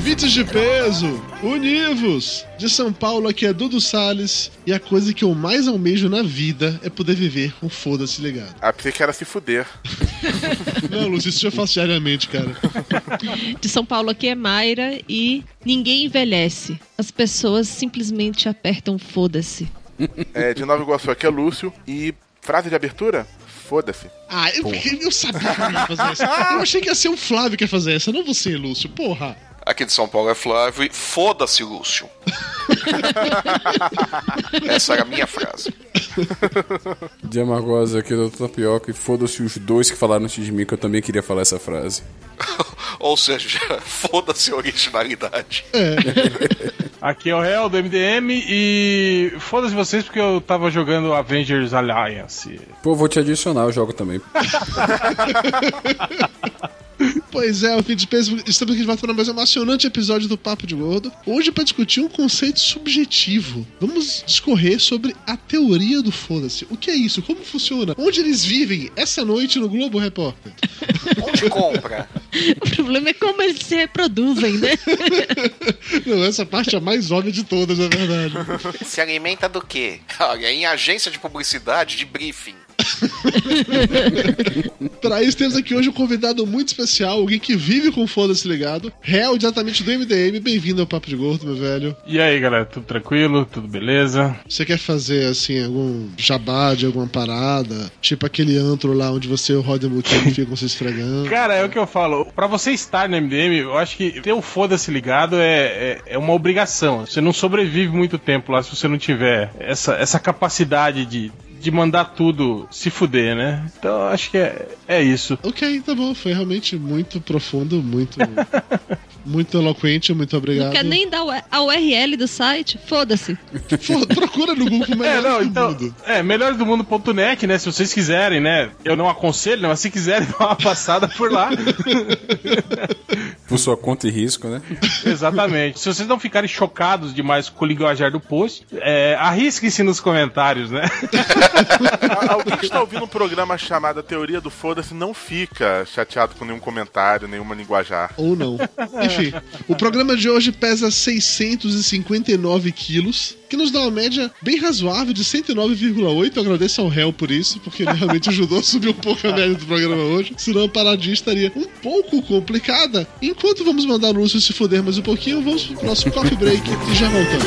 Convites de peso, univos! De São Paulo, aqui é Dudu Salles. E a coisa que eu mais almejo na vida é poder viver com foda-se ligado. Ah, pensei que era se fuder. Não, Lúcio, isso eu faço diariamente, cara. De São Paulo aqui é Mayra e ninguém envelhece. As pessoas simplesmente apertam foda-se. É, de Nova Iguaçu aqui é Lúcio. E frase de abertura? Foda-se. Ah, eu, eu sabia que eu ia fazer essa. Eu achei que ia ser o Flávio que ia fazer essa, não você, Lúcio. Porra. Aqui de São Paulo é Flávio e foda-se, Lúcio. Essa era a minha frase. De Amargosa aqui do Tapioca e foda-se os dois que falaram antes de mim que eu também queria falar essa frase. Ou seja, foda-se a originalidade. Aqui é o réu do MDM e foda-se vocês porque eu tava jogando Avengers Alliance. Pô, vou te adicionar, eu jogo também. Pois é, o fim de peso. Estamos aqui de volta para mais um emocionante episódio do Papo de Gordo. Hoje para discutir um conceito subjetivo. Vamos discorrer sobre a teoria do foda-se. O que é isso? Como funciona? Onde eles vivem essa noite no Globo Repórter? Onde compra? O problema é como eles se reproduzem, né? Não, essa parte é a mais óbvia de todas, na verdade. Se alimenta do quê? Olha, em agência de publicidade, de briefing. Para isso, temos aqui hoje um convidado muito especial, alguém que vive com foda-se ligado. Réu diretamente do MDM. Bem-vindo ao Papo de Gordo, meu velho. E aí, galera, tudo tranquilo? Tudo beleza? Você quer fazer, assim, algum jabá de alguma parada? Tipo aquele antro lá onde você e o Roder Mutinho ficam se esfregando. Cara, é o que eu falo. Pra você estar no MDM, eu acho que ter o foda-se ligado é, é, é uma obrigação. Você não sobrevive muito tempo lá se você não tiver essa, essa capacidade de, de mandar tudo se fuder, né? Então eu acho que é, é isso. Ok, tá bom. Foi realmente muito profundo, muito. muito eloquente. Muito obrigado. Não quer nem dar a URL do site? Foda-se. Pô, procura no Google É, melhor não, do então, mundo. é, melhoresdomundo.net, né? Se vocês quiserem, né? Eu não aconselho, né? Mas se quiserem dar uma passada por lá. Por sua conta e risco, né? Exatamente. Se vocês não ficarem chocados demais com o linguajar do post, é, arrisquem-se nos comentários, né? Alguém que está ouvindo um programa chamado Teoria do Foda-se não fica chateado com nenhum comentário, nenhuma linguajar. Ou não. Enfim, o programa de hoje pesa 659 quilos, que nos dá uma média bem razoável de 109,8. Eu agradeço ao réu por isso, porque ele realmente ajudou a subir um pouco a média do programa hoje. Senão a paradinha estaria um pouco complicada. Enquanto vamos mandar o Lúcio se foder mais um pouquinho, vamos pro nosso coffee break e já voltamos.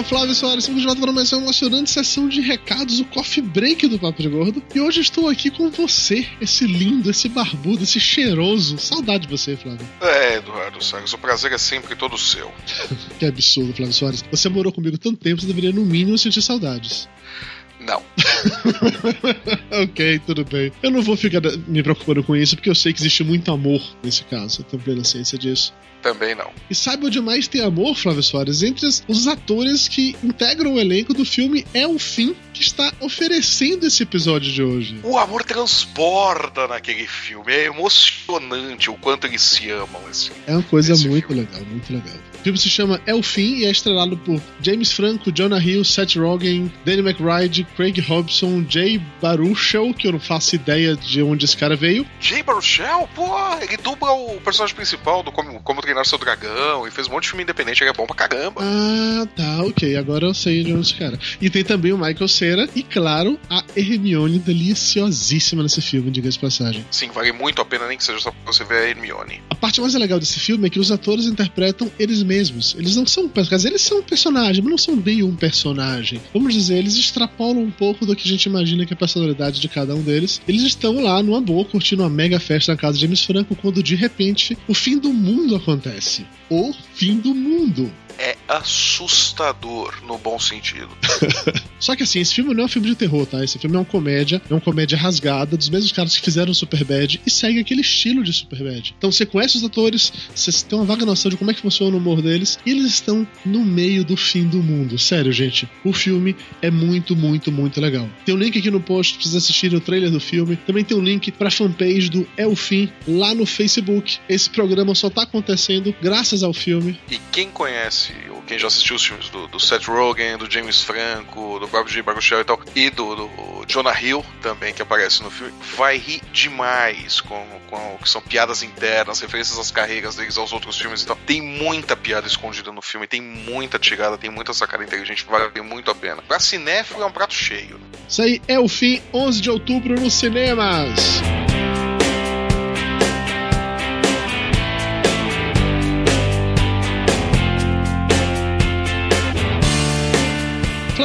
bem, senhor Flávio Soares, estamos de volta para mais uma emocionante sessão de recados, o Coffee Break do Papo de Gordo. E hoje estou aqui com você, esse lindo, esse barbudo, esse cheiroso. Saudade de você, Flávio. É, Eduardo Salles, o prazer é sempre todo seu. Que absurdo, Flávio Soares. Você morou comigo tanto tempo, você deveria, no mínimo, sentir saudades. Não. ok, tudo bem. Eu não vou ficar me preocupando com isso, porque eu sei que existe muito amor nesse caso. Eu tenho plena ciência disso. Também não. E saiba onde mais tem amor, Flávio Soares, entre os- atores que integram o elenco do filme É o Fim, que está oferecendo esse episódio de hoje. O amor transborda naquele filme. É emocionante o quanto eles se amam. Esse É uma coisa muito legal, muito legal. O filme se chama É o Fim e é estrelado por James Franco, Jonah Hill, Seth Rogen, Danny McBride, Craig Robson, Jay Baruchel, que eu não faço ideia de onde esse cara veio. Jay Baruchel, pô, ele dubla o personagem principal do Como, Como Treinar Seu Dragão e fez um monte de filme independente, ele é bom pra caramba. Ah, tá, ok. Agora eu sei de onde esse cara. E tem também o Michael Cera e, claro, a Hermione deliciosíssima nesse filme, diga-se passagem. Sim, vale muito a pena, nem que seja só pra você ver a Hermione. A parte mais legal desse filme é que os atores interpretam eles mesmos. Eles não são personagens, eles são um personagem, mas não são bem um personagem. Vamos dizer, eles extrapolam um pouco do que a gente imagina que é a personalidade de cada um deles. Eles estão lá numa boa, curtindo uma mega festa na casa de James Franco, quando de repente o fim do mundo acontece. O fim do mundo. É assustador no bom sentido. Só que assim, esse filme não é um filme de terror, tá? Esse filme é uma comédia, é uma comédia rasgada dos mesmos caras que fizeram Superbad e segue aquele estilo de Superbad. Então você conhece os atores, você tem uma vaga noção de como é que funciona o humor deles e eles estão no meio do fim do mundo. Sério, gente, o filme é muito, muito, muito legal. Tem um link aqui no post pra vocês assistirem o trailer do filme. Também tem um link pra fanpage do É o Fim lá no Facebook. Esse programa só tá acontecendo graças ao filme. E quem conhece, ou quem já assistiu os filmes do, do Seth Rogen, do James Franco, do Robert J. Baruchel e tal, e do, do Jonah Hill também, que aparece no filme, vai rir demais com, com o que são piadas internas, referências às carreiras deles, aos outros filmes e tal. Tem muita piada escondida no filme, tem muita tirada, tem muita sacada inteligente, vale muito a pena. Pra cinéfilo é um prato cheio. Isso aí é o fim, 11 de outubro nos cinemas.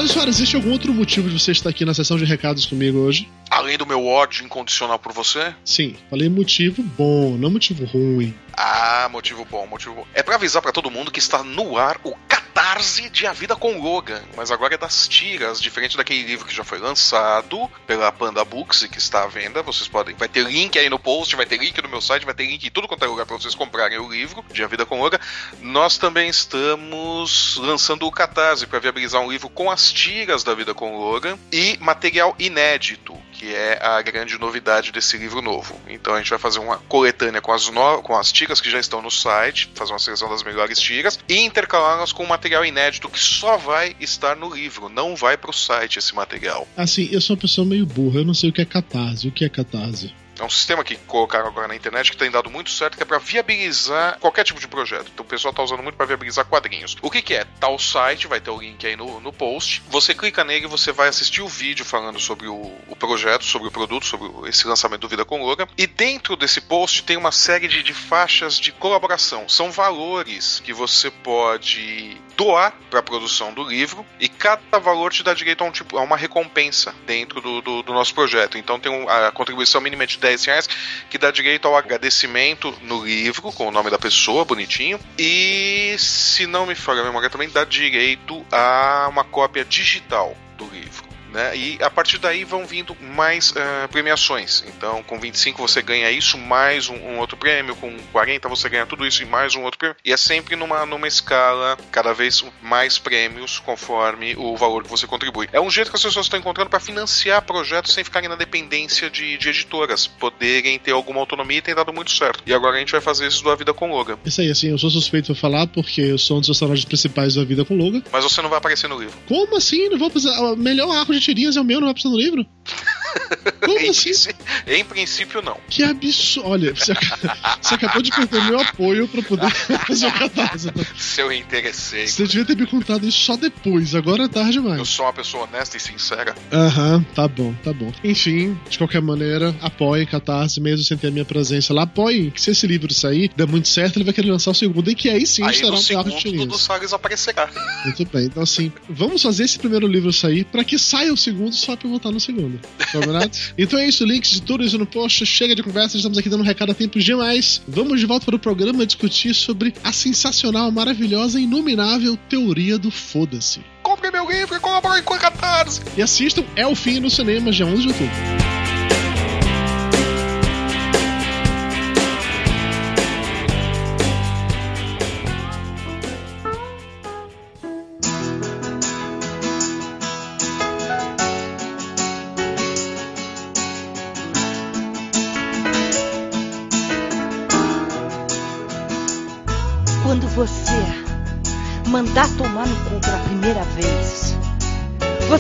Flávio Soares, existe algum outro motivo de você estar aqui na sessão de recados comigo hoje? Além do meu ódio incondicional por você, Sim, falei motivo bom, não motivo ruim. Ah, motivo bom, motivo bom. É pra avisar pra todo mundo que está no ar o Catarse de A Vida com Logan, mas agora é das tiras, diferente daquele livro que já foi lançado pela Panda Books e que está à venda. Vocês podem, vai ter link aí no post, vai ter link no meu site, vai ter link em tudo quanto é lugar pra vocês comprarem o livro de A Vida com Logan. Nós também estamos lançando o Catarse para viabilizar um livro com as tiras da Vida com Logan e material inédito que é a grande novidade desse livro novo. Então a gente vai fazer uma coletânea com as, no... com as tiras que já estão no site, fazer uma seleção das melhores tiras e intercalá-las com um material inédito que só vai estar no livro, não vai para o site esse material. Assim, eu sou uma pessoa meio burra, eu não sei o que é catarse. O que é catarse? É um sistema que colocaram agora na internet que tem dado muito certo, que é para viabilizar qualquer tipo de projeto. Então o pessoal tá usando muito para viabilizar quadrinhos. O que, que é? Tá o site, vai ter o link aí no, no post. Você clica nele, você vai assistir o vídeo falando sobre o, o projeto, sobre o produto, sobre esse lançamento do Vida com Logan. E dentro desse post tem uma série de, de faixas de colaboração. São valores que você pode doar para a produção do livro e cada valor te dá direito a, um tipo, a uma recompensa dentro do, do, do nosso projeto. Então tem um- a contribuição mínima é de 10 reais que dá direito ao agradecimento no livro com o nome da pessoa, bonitinho. E se não me falha a memória também dá direito a uma cópia digital do livro. Né? E a partir daí vão vindo mais eh, premiações. Então, com 25 você ganha isso, mais um, um outro prêmio, com 40 você ganha tudo isso e mais um outro prêmio. E é sempre numa, numa escala, cada vez mais prêmios conforme o valor que você contribui. É um jeito que as pessoas estão encontrando para financiar projetos sem ficarem na dependência de, de editoras, poderem ter alguma autonomia e tem dado muito certo. E agora a gente vai fazer isso do A Vida com Logan. Isso aí, assim, eu sou suspeito pra falar porque eu sou um dos personagens principais da vida com Logan. Mas você não vai aparecer no livro. Como assim? Não vou precisar. O melhor arco de tirinhas é o meu, não vai precisar no livro? Como em, assim? princí- em princípio, não. Que absurdo. Olha, você, você acabou de perder meu apoio pra poder fazer o catarse. tá? Seu interesseiro. Você devia ter me contado isso só depois, agora é tarde Eu demais. sou uma pessoa honesta e sincera. Aham, tá bom, tá bom. Enfim, de qualquer maneira, apoiem Catarse, mesmo sem ter a minha presença lá. Apoiem, que se esse livro sair, der muito certo, ele vai querer lançar o segundo, e que aí sim Aí estará no um de segundo, Dudu tirinhas. Salles aparecerá. Muito bem, então assim, vamos fazer esse primeiro livro sair pra que saia o segundo só pra eu voltar no segundo. Combinado? então é isso, links de tudo isso no post. Chega de conversa, estamos aqui dando um recado a tempo demais. Vamos de volta para o programa discutir sobre a sensacional, maravilhosa e inominável teoria do foda-se. Compre meu livro e colabore com a Catarse. E assistam É o Fim no cinema, dia 11 de outubro.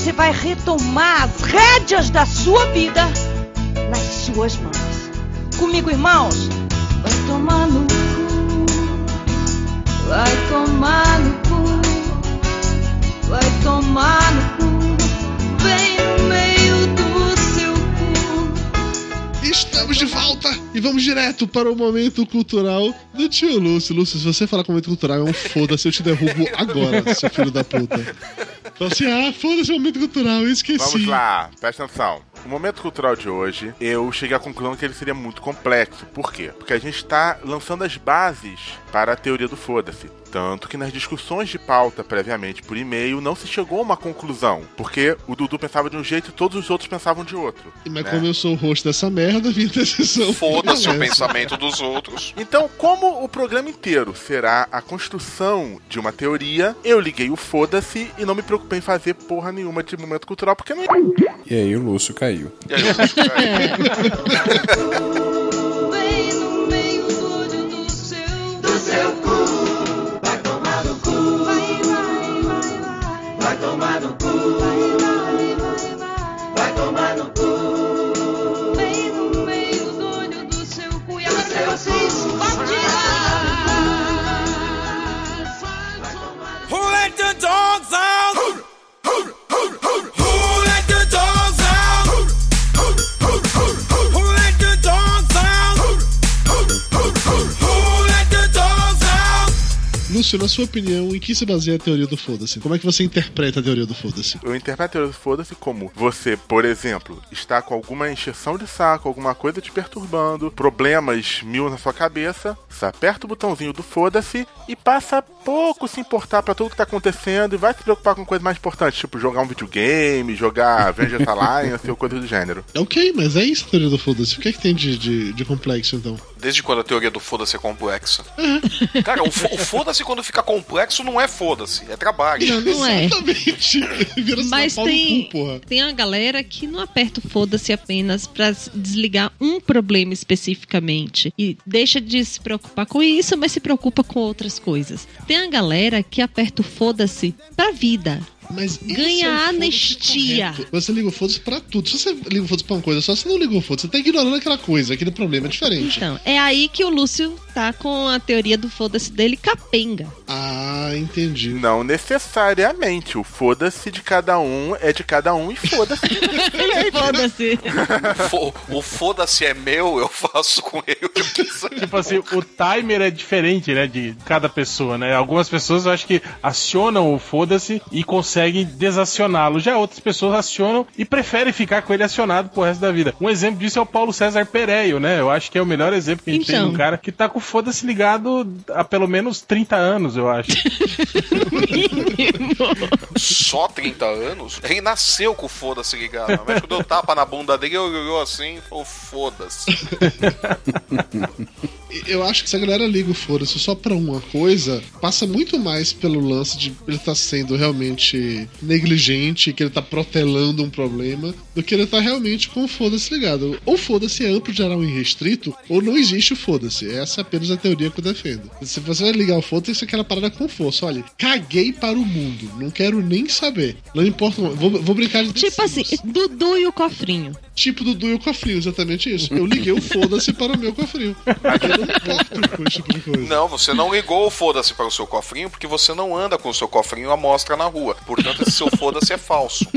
Você vai retomar as rédeas da sua vida nas suas mãos. Comigo, irmãos? Vai tomar no cu, vai tomar no cu, vai tomar no cu, bem no meio do seu cu. Estamos de volta e vamos direto para o momento cultural do tio Lúcio. Lúcio, se você falar com momento cultural, é um foda-se, eu te derrubo agora, seu filho da puta. Fala assim, ah, foda-se o momento cultural, eu esqueci. Vamos lá, presta atenção. O momento cultural de hoje, eu cheguei à conclusão que ele seria muito complexo. Por quê? Porque a gente está lançando as bases para a teoria do foda-se. Tanto que nas discussões de pauta previamente por e-mail não se chegou a uma conclusão. Porque o Dudu pensava de um jeito e todos os outros pensavam de outro. Mas né? como eu sou o host dessa merda, minha decisão Foda-se o pensamento dos outros. Então, como o programa inteiro será a construção de uma teoria, eu liguei o foda-se e não me preocupei em fazer porra nenhuma de momento cultural, porque não. E aí o Lúcio caiu. E aí, o bicho caiu. Lúcio, na sua opinião, em que se baseia a teoria do foda-se? Como é que você interpreta a teoria do foda-se? Eu interpreto a teoria do foda-se como você, por exemplo, está com alguma encheção de saco, alguma coisa te perturbando, problemas mil na sua cabeça, você aperta o botãozinho do foda-se e passa a pouco se importar pra tudo que tá acontecendo e vai se preocupar com coisas mais importantes, tipo jogar um videogame, jogar Avengers Alliance ou coisa do gênero. Ok, mas é isso a teoria do foda-se. O que é que tem de, de, de complexo, então? Desde quando a teoria do foda-se é complexa? Cara, o, o foda-se quando fica complexo não é foda-se, é trabalho. Não, não é. Exatamente. Vira Mas tem, cu, porra. tem a galera que não aperta o foda-se apenas pra s- desligar um problema especificamente e deixa de se preocupar com isso, mas se preocupa com outras coisas. Tem a galera que aperta o foda-se pra vida. Mas esse Ganha é o foda-se anistia. correto. Você liga o foda-se pra tudo. Se você liga o foda-se pra uma coisa só, você não liga o foda-se. Você tá ignorando aquela coisa, aquele problema é diferente. Então, é aí que o Lúcio tá com a teoria do foda-se dele capenga. Ah, entendi. Não necessariamente. O foda-se de cada um é de cada um e foda-se. Foda-se. Fo- o foda-se é meu, eu faço com ele o que eu quiser. Tipo assim, o timer é diferente, né, de cada pessoa, né? Algumas pessoas eu acho que acionam o foda-se e conseguem desacioná-lo. Já outras pessoas acionam e preferem ficar com ele acionado pro resto da vida. Um exemplo disso é o Paulo César Pereio, né? Eu acho que é o melhor exemplo que a gente tem Então. de um cara que tá com o foda-se ligado há pelo menos 30 anos, eu acho. Só 30 anos? Ele nasceu com o foda-se ligado. O médico deu tapa na bunda dele, ele olhou assim falou: foda-se. Eu acho que se a galera liga o foda-se só pra uma coisa, passa muito mais pelo lance de ele tá sendo realmente negligente, que ele tá protelando um problema, do que ele tá realmente com o foda-se ligado. Ou foda-se é amplo, geral e restrito, ou não existe o foda-se. Essa é apenas a teoria que eu defendo. Se você vai ligar o foda-se, é aquela parada com força. Olha, caguei para o mundo, não quero nem saber. Não importa, vou, vou brincar de Tipo assim, Dudu e o cofrinho. Tipo Dudu e o cofrinho, exatamente isso. Eu liguei o foda-se para o meu cofrinho. Eu não Não, você não ligou o foda-se para o seu cofrinho porque você não anda com o seu cofrinho à mostra na rua. Portanto, esse seu foda-se é falso.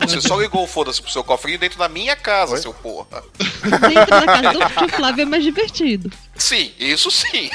Você só ligou o foda-se pro seu cofrinho dentro da minha casa, seu porra. Dentro da casa do tio Flávio é mais divertido. Sim, isso sim.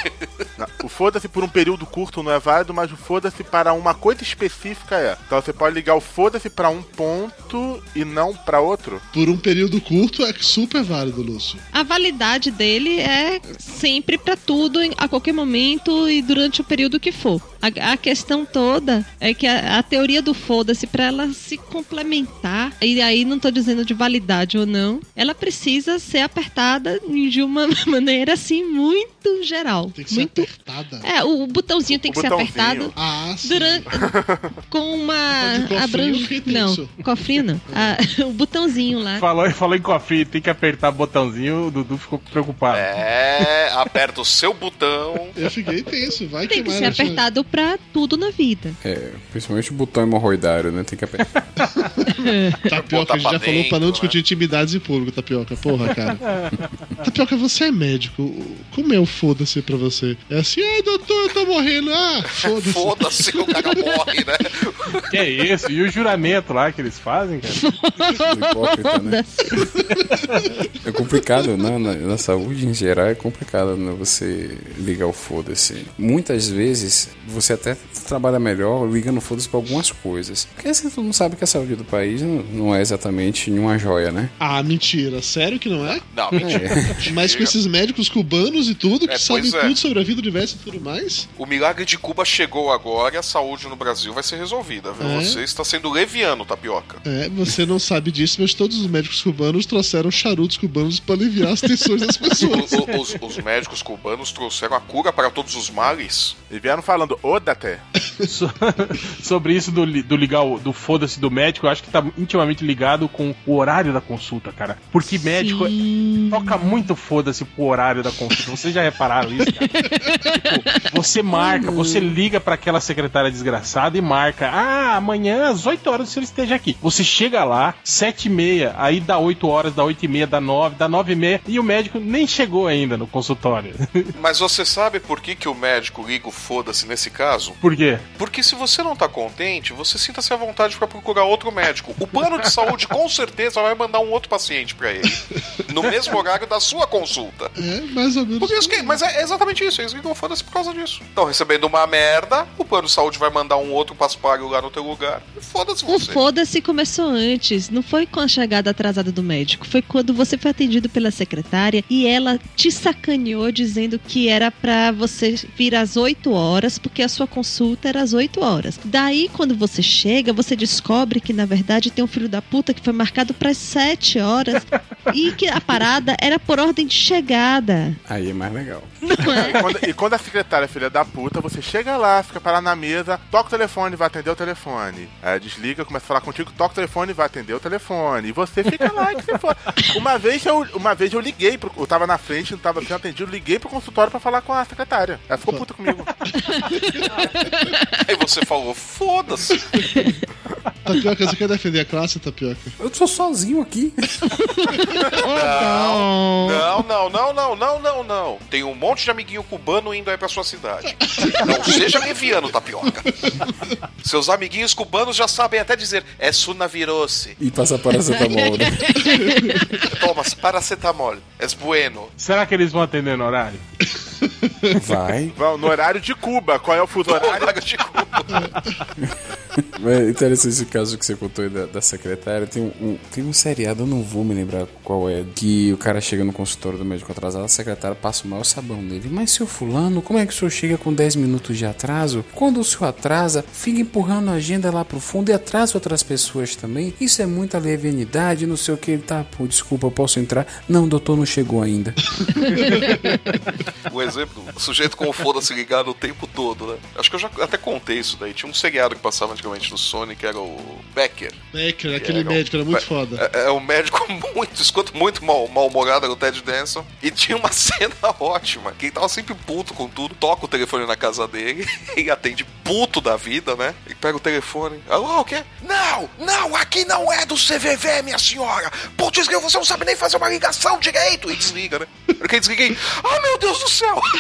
Não, o foda-se por um período curto não é válido, mas o foda-se para uma coisa específica é. Então você pode ligar o foda-se para um ponto e não para outro. Por um período curto é super válido, Lúcio. A validade dele é sempre pra tudo, a qualquer momento e durante o período que for. A, a questão toda é que a, a teoria do foda-se, pra ela se complementar, e aí não tô dizendo de validade ou não, ela precisa ser apertada de uma maneira assim muito geral. Tem que ser muito apertada. É, o, o botãozinho tem O que ser apertado Ah, sim. durante com uma abrange- Não, cofrinho não. Ah, o botãozinho lá. Falou, falou em cofrinho, tem que apertar o botãozinho, o Dudu ficou preocupado. É, aperta o seu botão. Eu fiquei tenso, vai Tem que queimar ser a- apertado pra tudo na vida. É, principalmente o botão hemorroidário, né? Tem que apertar. Tapioca, a gente já pra falou pra não dentro, discutir intimidades em público, Tapioca. Porra, cara. Tapioca, você é médico. Como é o foda-se pra você? É assim, ai, doutor, eu tô morrendo. Ah, foda-se. Foda-se, o cara morre, né? Que é isso? E o juramento lá que eles fazem, cara? Hipócrita, né? É complicado, né? Na, na saúde em geral é complicado, né? Você ligar o foda-se. Muitas vezes você até trabalha melhor ligando o foda-se pra algumas coisas. Porque assim, todo mundo sabe que a saúde do país não, é exatamente nenhuma joia, né? Ah, mentira. Sério que não é? Não, mentira. Mas com esses médicos cubanos e tudo, que É, sabem é. tudo sobre a vida, o universo e tudo mais. O milagre de Cuba chegou agora e a saúde no Brasil vai ser resolvida, viu? É? Você está sendo leviano, tapioca. É, você não sabe disso, mas todos os médicos cubanos trouxeram charutos cubanos pra aliviar as tensões das pessoas. O- o- os, os médicos cubanos trouxeram a cura para todos os males. E vieram falando, Odate. So- sobre isso do, li- do ligar o- do foda-se do médico, eu acho que tá intimamente ligado com o horário da consulta, cara. Porque médico toca muito foda-se pro horário da consulta. Vocês já repararam isso, cara? Tipo, você marca, você liga pra aquela secretária desgraçada e marca. Ah, amanhã às 8 horas você esteja aqui. Você chega lá, 7 e meia, aí dá 8 horas, dá 8 e meia, dá 9, dá 9 e meia, e o médico nem chegou ainda no consultório. Mas você sabe por que, que o médico liga o foda-se nesse caso? Por quê? Porque se você não tá contente, você sinta-se à vontade para procurar outro médico. O plano de saúde com certeza vai mandar um outro paciente para ele. No mesmo horário da sua consulta. É, mais ou menos. Por isso que, mas é exatamente isso, eles ligam o foda-se por causa disso. Estão recebendo uma merda, o plano de saúde vai mandar um outro paspalho lá no teu lugar. Foda-se O você. foda-se começou antes. Não foi com a chegada atrasada do médico. Foi quando você foi atendido pela secretária e ela te sacaneou dizendo que era pra você vir às 8 horas, porque a sua consulta era às 8 horas. Daí, quando você chega, você descobre que na verdade tem um filho da puta que foi marcado para 7 horas e que a parada era por ordem de chegada. Aí é mais legal. E quando, e quando a secretária é filha da puta, você chega lá, fica parado na mesa, toca o telefone, vai atender o telefone. Aí desliga, começa a falar contigo, toca o telefone, vai atender o telefone. E você fica lá e que você for. Uma vez eu, uma vez eu liguei, pro, eu tava na frente, não tava sendo atendido, liguei pro consultório pra falar com a secretária. Ela ficou puta comigo. Aí você falou, foda-se. Tapioca, você quer defender a classe, Tapioca? Eu tô sozinho aqui. Não, não, não, não, não, não, não. Tem um monte de amiguinho cubano indo aí pra sua cidade. Não seja leviano, tapioca. Seus amiguinhos cubanos já sabem até dizer, é sunavirose. E passa paracetamol, né? Thomas, paracetamol. Es bueno. Será que eles vão atender no horário? Vai. Vão no horário de Cuba. Qual é o fuso horário? Horário de Cuba. É interessante esse caso que você contou aí da, da secretária. Tem um, tem um seriado, eu não vou me lembrar qual é, que o cara chega no consultório do médico atrasado, a secretária passa o sabão nele. Mas, seu fulano, como é que o senhor chega com 10 minutos de atraso? Quando o senhor atrasa, fica empurrando a agenda lá pro fundo e atrasa outras pessoas também. Isso é muita levianidade, não sei o que. Ele tá, pô, desculpa, eu posso entrar? Não, doutor, não chegou ainda. O exemplo, o sujeito com o foda-se ligado o tempo todo, né? Acho que eu já até contei isso daí. Tinha um seriado que passava antigamente no Sony, que era o Becker. Becker, aquele Era um- médico, era muito foda. É, é um médico muito, escuta, muito mal- mal-humorado, era o Ted Danson. E tinha uma cena ótima, que ele tava sempre puto com tudo, toca o telefone na casa dele e atende puto da vida, né? E pega o telefone. Alô, o quê? Não, não, aqui não é do CVV, minha senhora. Putz, você não sabe nem fazer uma ligação direito. E desliga, né? Porque desliga aí. Ah, meu Deus do céu!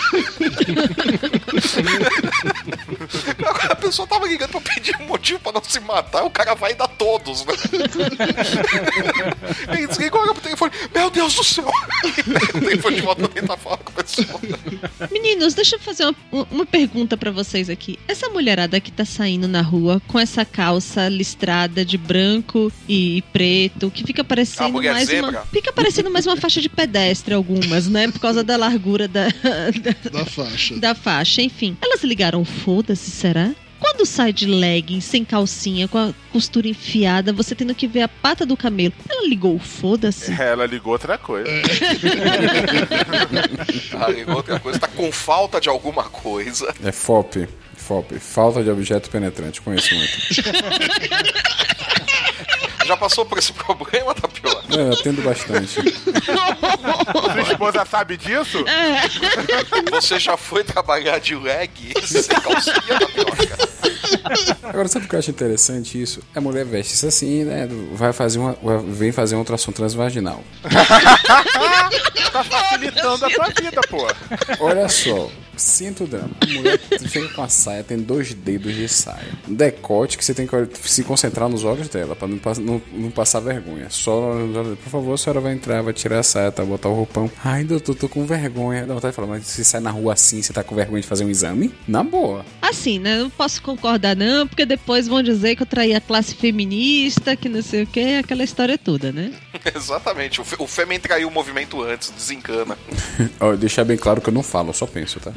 Agora a pessoa tava ligando pra pedir um motivo pra não se matar, o cara vai dar todos, né? Ele desliga, olha pro telefone, meu Deus do céu! E pega o telefone de volta e tá falando com a. Meninos, deixa eu fazer uma, uma pergunta pra vocês aqui. Essa mulherada que tá saindo na rua com essa calça listrada de branco e preto, que fica A parecendo mais zebra? uma. Fica parecendo mais uma faixa de pedestre, algumas, né? Por causa da largura da, da, Da faixa. da faixa. Enfim. Elas ligaram foda-se, será? Quando sai de legging, sem calcinha, com a costura enfiada, você tendo que ver a pata do camelo. Ela ligou o foda-se? Ela ligou outra coisa. Ah, ligou outra coisa, tá com falta de alguma coisa. É FOP. FOP. Falta de objeto penetrante. Conheço muito. Já passou por esse problema, Tapiola? É, eu atendo bastante. Sua esposa sabe disso? Você já foi trabalhar de leg sem calcinha, Tapioca? Agora, sabe o que eu acho interessante isso? A mulher veste-se assim, né? Vai fazer uma. Vem fazer uma ultrassom transvaginal. tá facilitando a tua vida, pô. Olha só, sinto o drama. A mulher chega com a saia, tem dois dedos de saia. Um decote que você tem que se concentrar nos olhos dela, pra não, não- não passar vergonha. Só nos olhos dela. Por favor, a senhora vai entrar, vai tirar a saia, tá? Botar o roupão. Ai, doutor, tô com vergonha. Dá vontade de falar, mas você sai na rua assim, você tá com vergonha de fazer um exame? Na boa. Assim, né? Não posso concordar, não, porque depois vão dizer que eu traí a classe feminista, que não sei o que, aquela história toda, né? Exatamente. O, Fe- o Fêmen traiu o movimento antes, desencana. Ó, deixar bem claro que eu não falo, eu só penso, tá?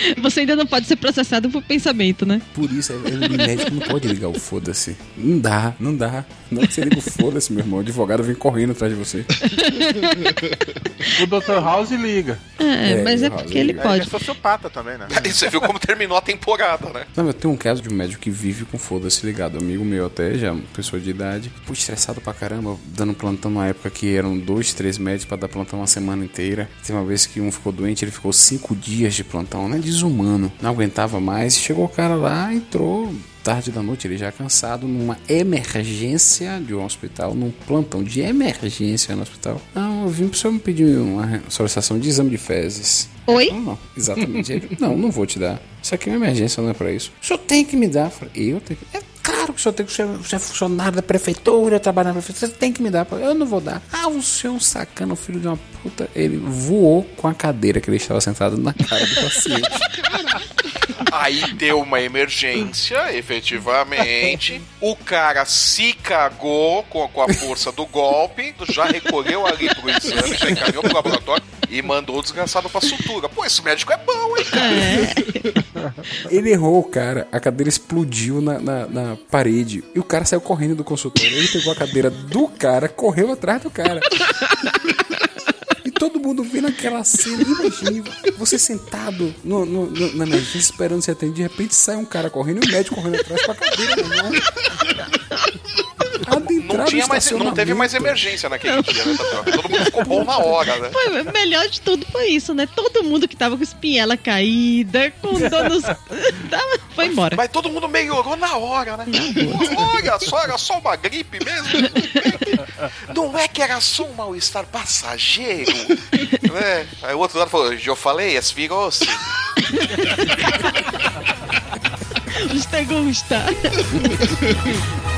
Você ainda não pode ser processado por pensamento, né? Por isso, é, o médico não pode ligar o foda-se. Não dá, não dá. Não que você liga o foda-se, meu irmão. O advogado vem correndo atrás de você. O Dr. House liga. É, mas é House, porque ele ele- pode. É sociopata também, né? E você viu como terminou a temporada, né? Não, eu tenho um caso de um médico que vive com foda-se ligado. Amigo meu até, já pessoa de idade. Pô, estressado pra caramba, dando plantão numa época que eram dois, três médicos pra dar plantão uma semana inteira. Tem uma vez que um ficou doente, ele ficou cinco dias de plantão, né? Desumano. Não aguentava mais. Chegou o cara lá, entrou tarde da noite, ele já cansado, numa emergência de um hospital, num plantão de emergência no hospital. Não, eu vim pro senhor me pedir uma solicitação de exame de fezes. Oi? Não, não, exatamente. Ele, não, não vou te dar. Isso aqui é uma emergência, não é pra isso. O senhor tem que me dar. Eu tenho que. É claro que o senhor tem que. O senhor é funcionário da prefeitura, trabalha na prefeitura. Você tem que me dar. Eu não vou dar. Ah, o senhor é um sacana, filho de uma puta. Ele voou com a cadeira que ele estava sentado na cara do paciente. Aí deu uma emergência, efetivamente. O cara se cagou com, com a força do golpe, já recolheu ali pro exame, já encaminhou pro laboratório e mandou o desgraçado pra sutura. Pô, esse médico é bom, hein, cara? Ele errou o cara, a cadeira explodiu na, na, na parede e o cara saiu correndo do consultório. Ele pegou a cadeira do cara, correu atrás do cara. Todo mundo vendo aquela cena. Imagine você sentado no, no, no- na emergência esperando ser atendido. De repente sai um cara correndo e o médico correndo atrás com a cadeira mão. Não, tinha mais, não teve mais emergência naquele dia, né? Todo mundo ficou bom na hora, né? Foi, melhor de tudo foi isso, né? Todo mundo que tava com espinhela caída, com dor nos... Tava- Foi embora. Mas todo mundo melhorou na hora, né? Olha só, era só uma gripe mesmo. Não é que era só um mal-estar passageiro. né? Aí o outro lado falou, eu falei, é virose. Gosta.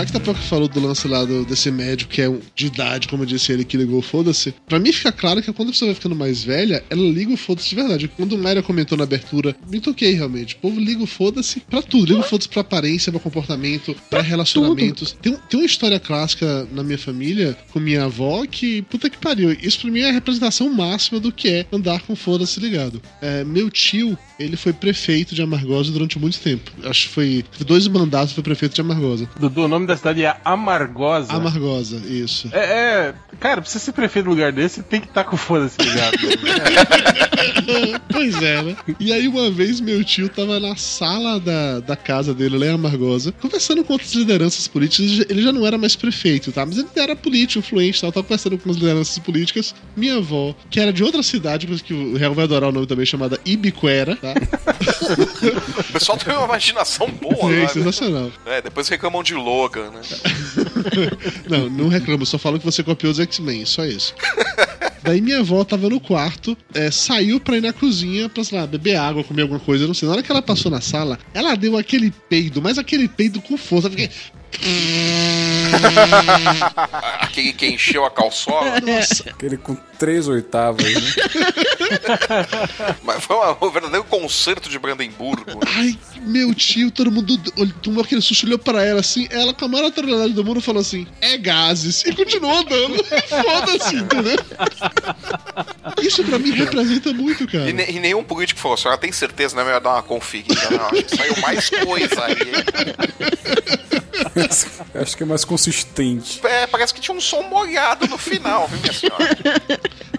Já que Tapioca falou do lance lá do- desse médico que é um- de idade, como eu disse ele, que ligou o foda-se, pra mim fica claro que quando a pessoa vai ficando mais velha, ela liga o foda-se de verdade. Quando o Mayra comentou na abertura, me toquei realmente. O povo liga o foda-se pra tudo. Liga o foda-se pra aparência, pra comportamento, pra relacionamentos. Tem, tem uma história clássica na minha família com minha avó que, puta que pariu, isso pra mim é a representação máxima do que é andar com foda-se ligado. É, meu tio, ele foi prefeito de Amargosa durante muito tempo. Acho que foi dois mandatos foi prefeito de Amargosa. Dudu, o nome da cidade é Amargosa. Amargosa, isso. É, é, cara, pra você ser prefeito do lugar desse, tem que estar com foda-se ligado. pois é, né? E aí, uma vez, meu tio tava na sala da, da casa dele, lá em Amargosa, conversando com outras lideranças políticas. Ele já- não era mais prefeito, tá? Mas ele era político, influente e tal. Tava conversando com as lideranças políticas. Minha avó, que era de outra cidade, mas que o Real vai adorar o nome também, chamada Ibiquera, tá? O pessoal tem uma imaginação boa, É, né? sensacional. É, depois reclamam de Logan, né? Não, não reclamo, só falo que você copiou os X-Men, só isso. Daí minha avó tava no quarto, é, saiu pra ir na cozinha pra, sei lá, beber água, comer alguma coisa, não sei. Na hora que ela passou na sala, ela deu aquele peido, mas aquele peido com força. Eu fiquei. Aquele que encheu a calçola. Nossa. Aquele com três oitavas, né? Mas foi uma- um verdadeiro concerto de Brandemburgo. Ai, meu tio, todo mundo tomou aquele susto, olhou pra ela assim, ela com a maior naturalidade do mundo falou assim: é gases, e continuou andando. Foda-se, entendeu? Isso pra mim representa muito, cara. E, ne- e nenhum político falou, a senhora tem certeza, né? Melhor dar uma conferida. Não, acho que saiu mais coisa aí. Acho que é mais consistente. É, parece que tinha um som molhado no final, viu, minha senhora?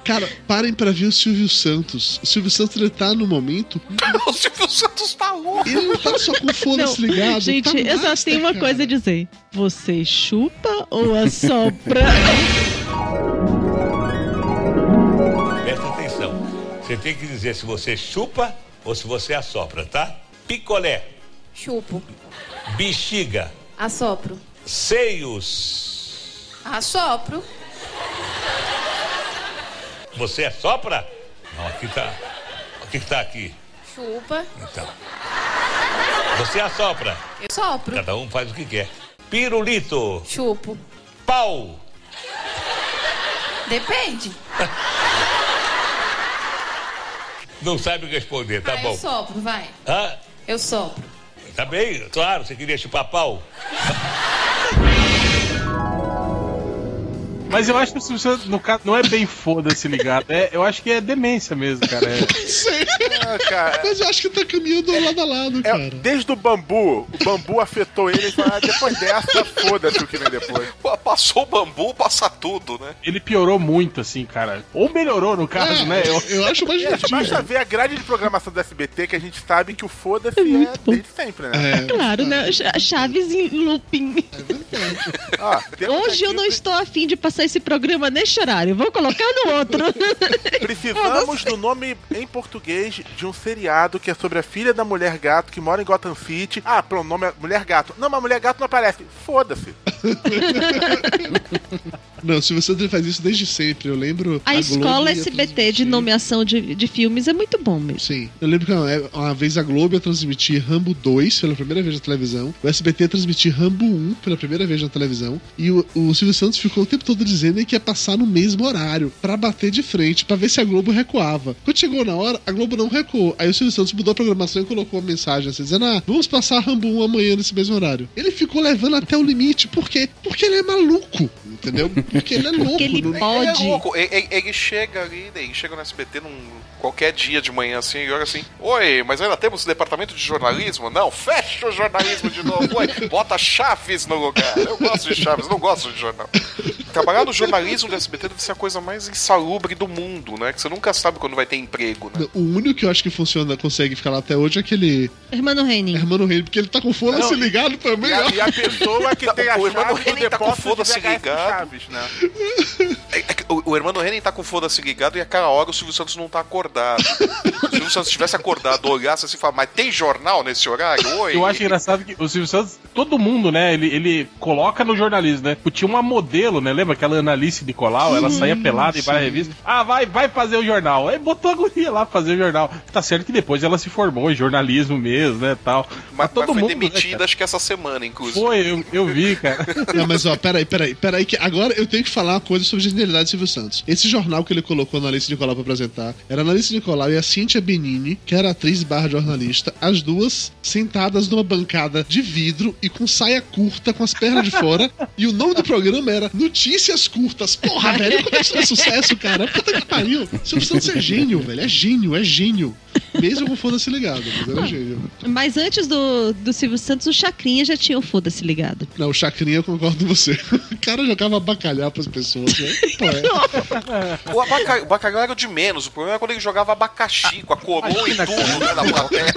Cara, parem pra ver o Silvio Santos. O Silvio Santos, ele tá no momento. o Silvio Santos tá louco. Ele não tá só com foda-se ligado. Gente, tá eu só tenho uma cara. coisa a dizer. Você chupa ou assopra? Presta atenção. Você tem que dizer se você chupa ou se você assopra, tá? Picolé, Chupo. bexiga, Assopro. seios. Assopro. Você assopra? Não, aqui tá. O que que tá aqui? Chupa. Então. Você assopra. Eu sopro. Cada um faz o que quer. Pirulito. Chupo. Pau. Depende. Não sabe responder, tá ah, eu bom. sopro, vai. Hã? Eu sopro. Tá bem? Claro, você queria chupar pau. Mas eu acho que o Silvio Santos, no caso, não é bem foda-se ligado. É, eu acho que é demência mesmo, cara. É. Ah, cara. Mas eu acho que tá caminhando lado a lado, É, cara. desde o bambu, o bambu afetou ele e falou, ah, depois dessa, foda-se o que vem depois. Pô, Passou o bambu, passa tudo, né? Ele piorou muito, assim, cara. Ou melhorou, no caso, É, né? Eu, eu acho mais É, divertido. basta ver a grade de programação do SBT que a gente sabe que o foda-se é, desde sempre, né? É, Claro, né? Ch- Chaves em looping. Hoje eu não estou afim de passar esse programa neste horário. Vou colocar no outro. Precisamos do nome em português de um seriado que é sobre a filha da mulher gato que mora em Gotham City. Ah, pronto, o nome é Mulher Gato. Não, mas Mulher Gato não aparece. Foda-se. Não, o Silvio Santos ele faz isso desde sempre. Eu lembro. A escola Globo ia SBT de nomeação de, de filmes é muito bom mesmo. Sim. Eu lembro que uma, uma vez a Globo ia transmitir Rambo 2 pela primeira vez na televisão. O SBT ia transmitir Rambo 1 pela primeira vez na televisão. E o, o Silvio Santos ficou o tempo todo dizendo que ia passar no mesmo horário pra bater de frente, pra ver se a Globo recuava. Quando chegou na hora, a Globo não recuou. Aí o Silvio Santos mudou a programação e colocou uma mensagem assim, dizendo: Ah, vamos passar Rambo 1 amanhã nesse mesmo horário. Ele ficou levando até o limite. Por quê? Porque ele é maluco. Entendeu? Porque ele é louco. Porque ele não- Ele é louco. Ele, ele- ele chega ali, ele chega no SBT num qualquer dia de manhã assim e olha assim: Oi, mas ainda temos departamento de jornalismo? Não, fecha o jornalismo de novo. Oi, bota Chaves no lugar. Eu gosto de Chaves, não gosto de jornal. Trabalhar no jornalismo do SBT deve ser a coisa mais insalubre do mundo, né? Que você nunca sabe quando vai ter emprego, né? O único que eu acho que funciona, consegue ficar lá até hoje é aquele Hermano Henning. Hermano Reino, porque ele tá com foda-se ligado também, E a, ó. e a pessoa que tem a o chave do Henning tá com foda-se ligado. Chaves, né? É- é o, o irmão Renan tá com foda-se ligado e aquela hora o Silvio Santos não tá acordado. Se o Silvio Santos tivesse acordado, olhasse assim e falasse, mas tem jornal nesse horário? Oi. eu acho engraçado que o Silvio Santos, todo mundo, né? Ele, ele coloca no jornalismo, né? Tinha uma modelo, né? Lembra aquela Analice Nicolau? Ela saía pelada em várias revistas. Ah, vai, vai fazer o jornal. Aí botou a guria lá pra fazer o jornal. Tá certo que depois ela se formou em jornalismo mesmo, né? Tal. Mas, todo mas foi mundo, né, demitida, cara? acho que essa semana, inclusive. Foi, eu, eu vi, cara. Não, mas ó, peraí, peraí, peraí, que agora eu tenho que falar uma coisa sobre a genialidade do Silvio Santos. Esse jornal que ele colocou na Alice Nicolau pra apresentar era a Alice Nicolau e a Cíntia Benini, que era atriz barra jornalista, as duas sentadas numa bancada de vidro e com saia curta, com as pernas de fora. E o nome do programa era Notícias Curtas. Porra, velho, como é que isso é sucesso, cara? Puta que pariu. Silvio Santos é gênio, velho. É gênio, é gênio. Mesmo com foda-se ligado, mas era gênio. Mas antes do, do Silvio Santos, o Chacrinha já tinha o foda-se ligado. Não, o Chacrinha eu concordo com você. O cara jogava bacalhau pras pessoas. Né? Pô, é. O, abaca... o bacalhau era o de menos. O problema é quando ele jogava abacaxi com a coroa e tudo né, na plateia.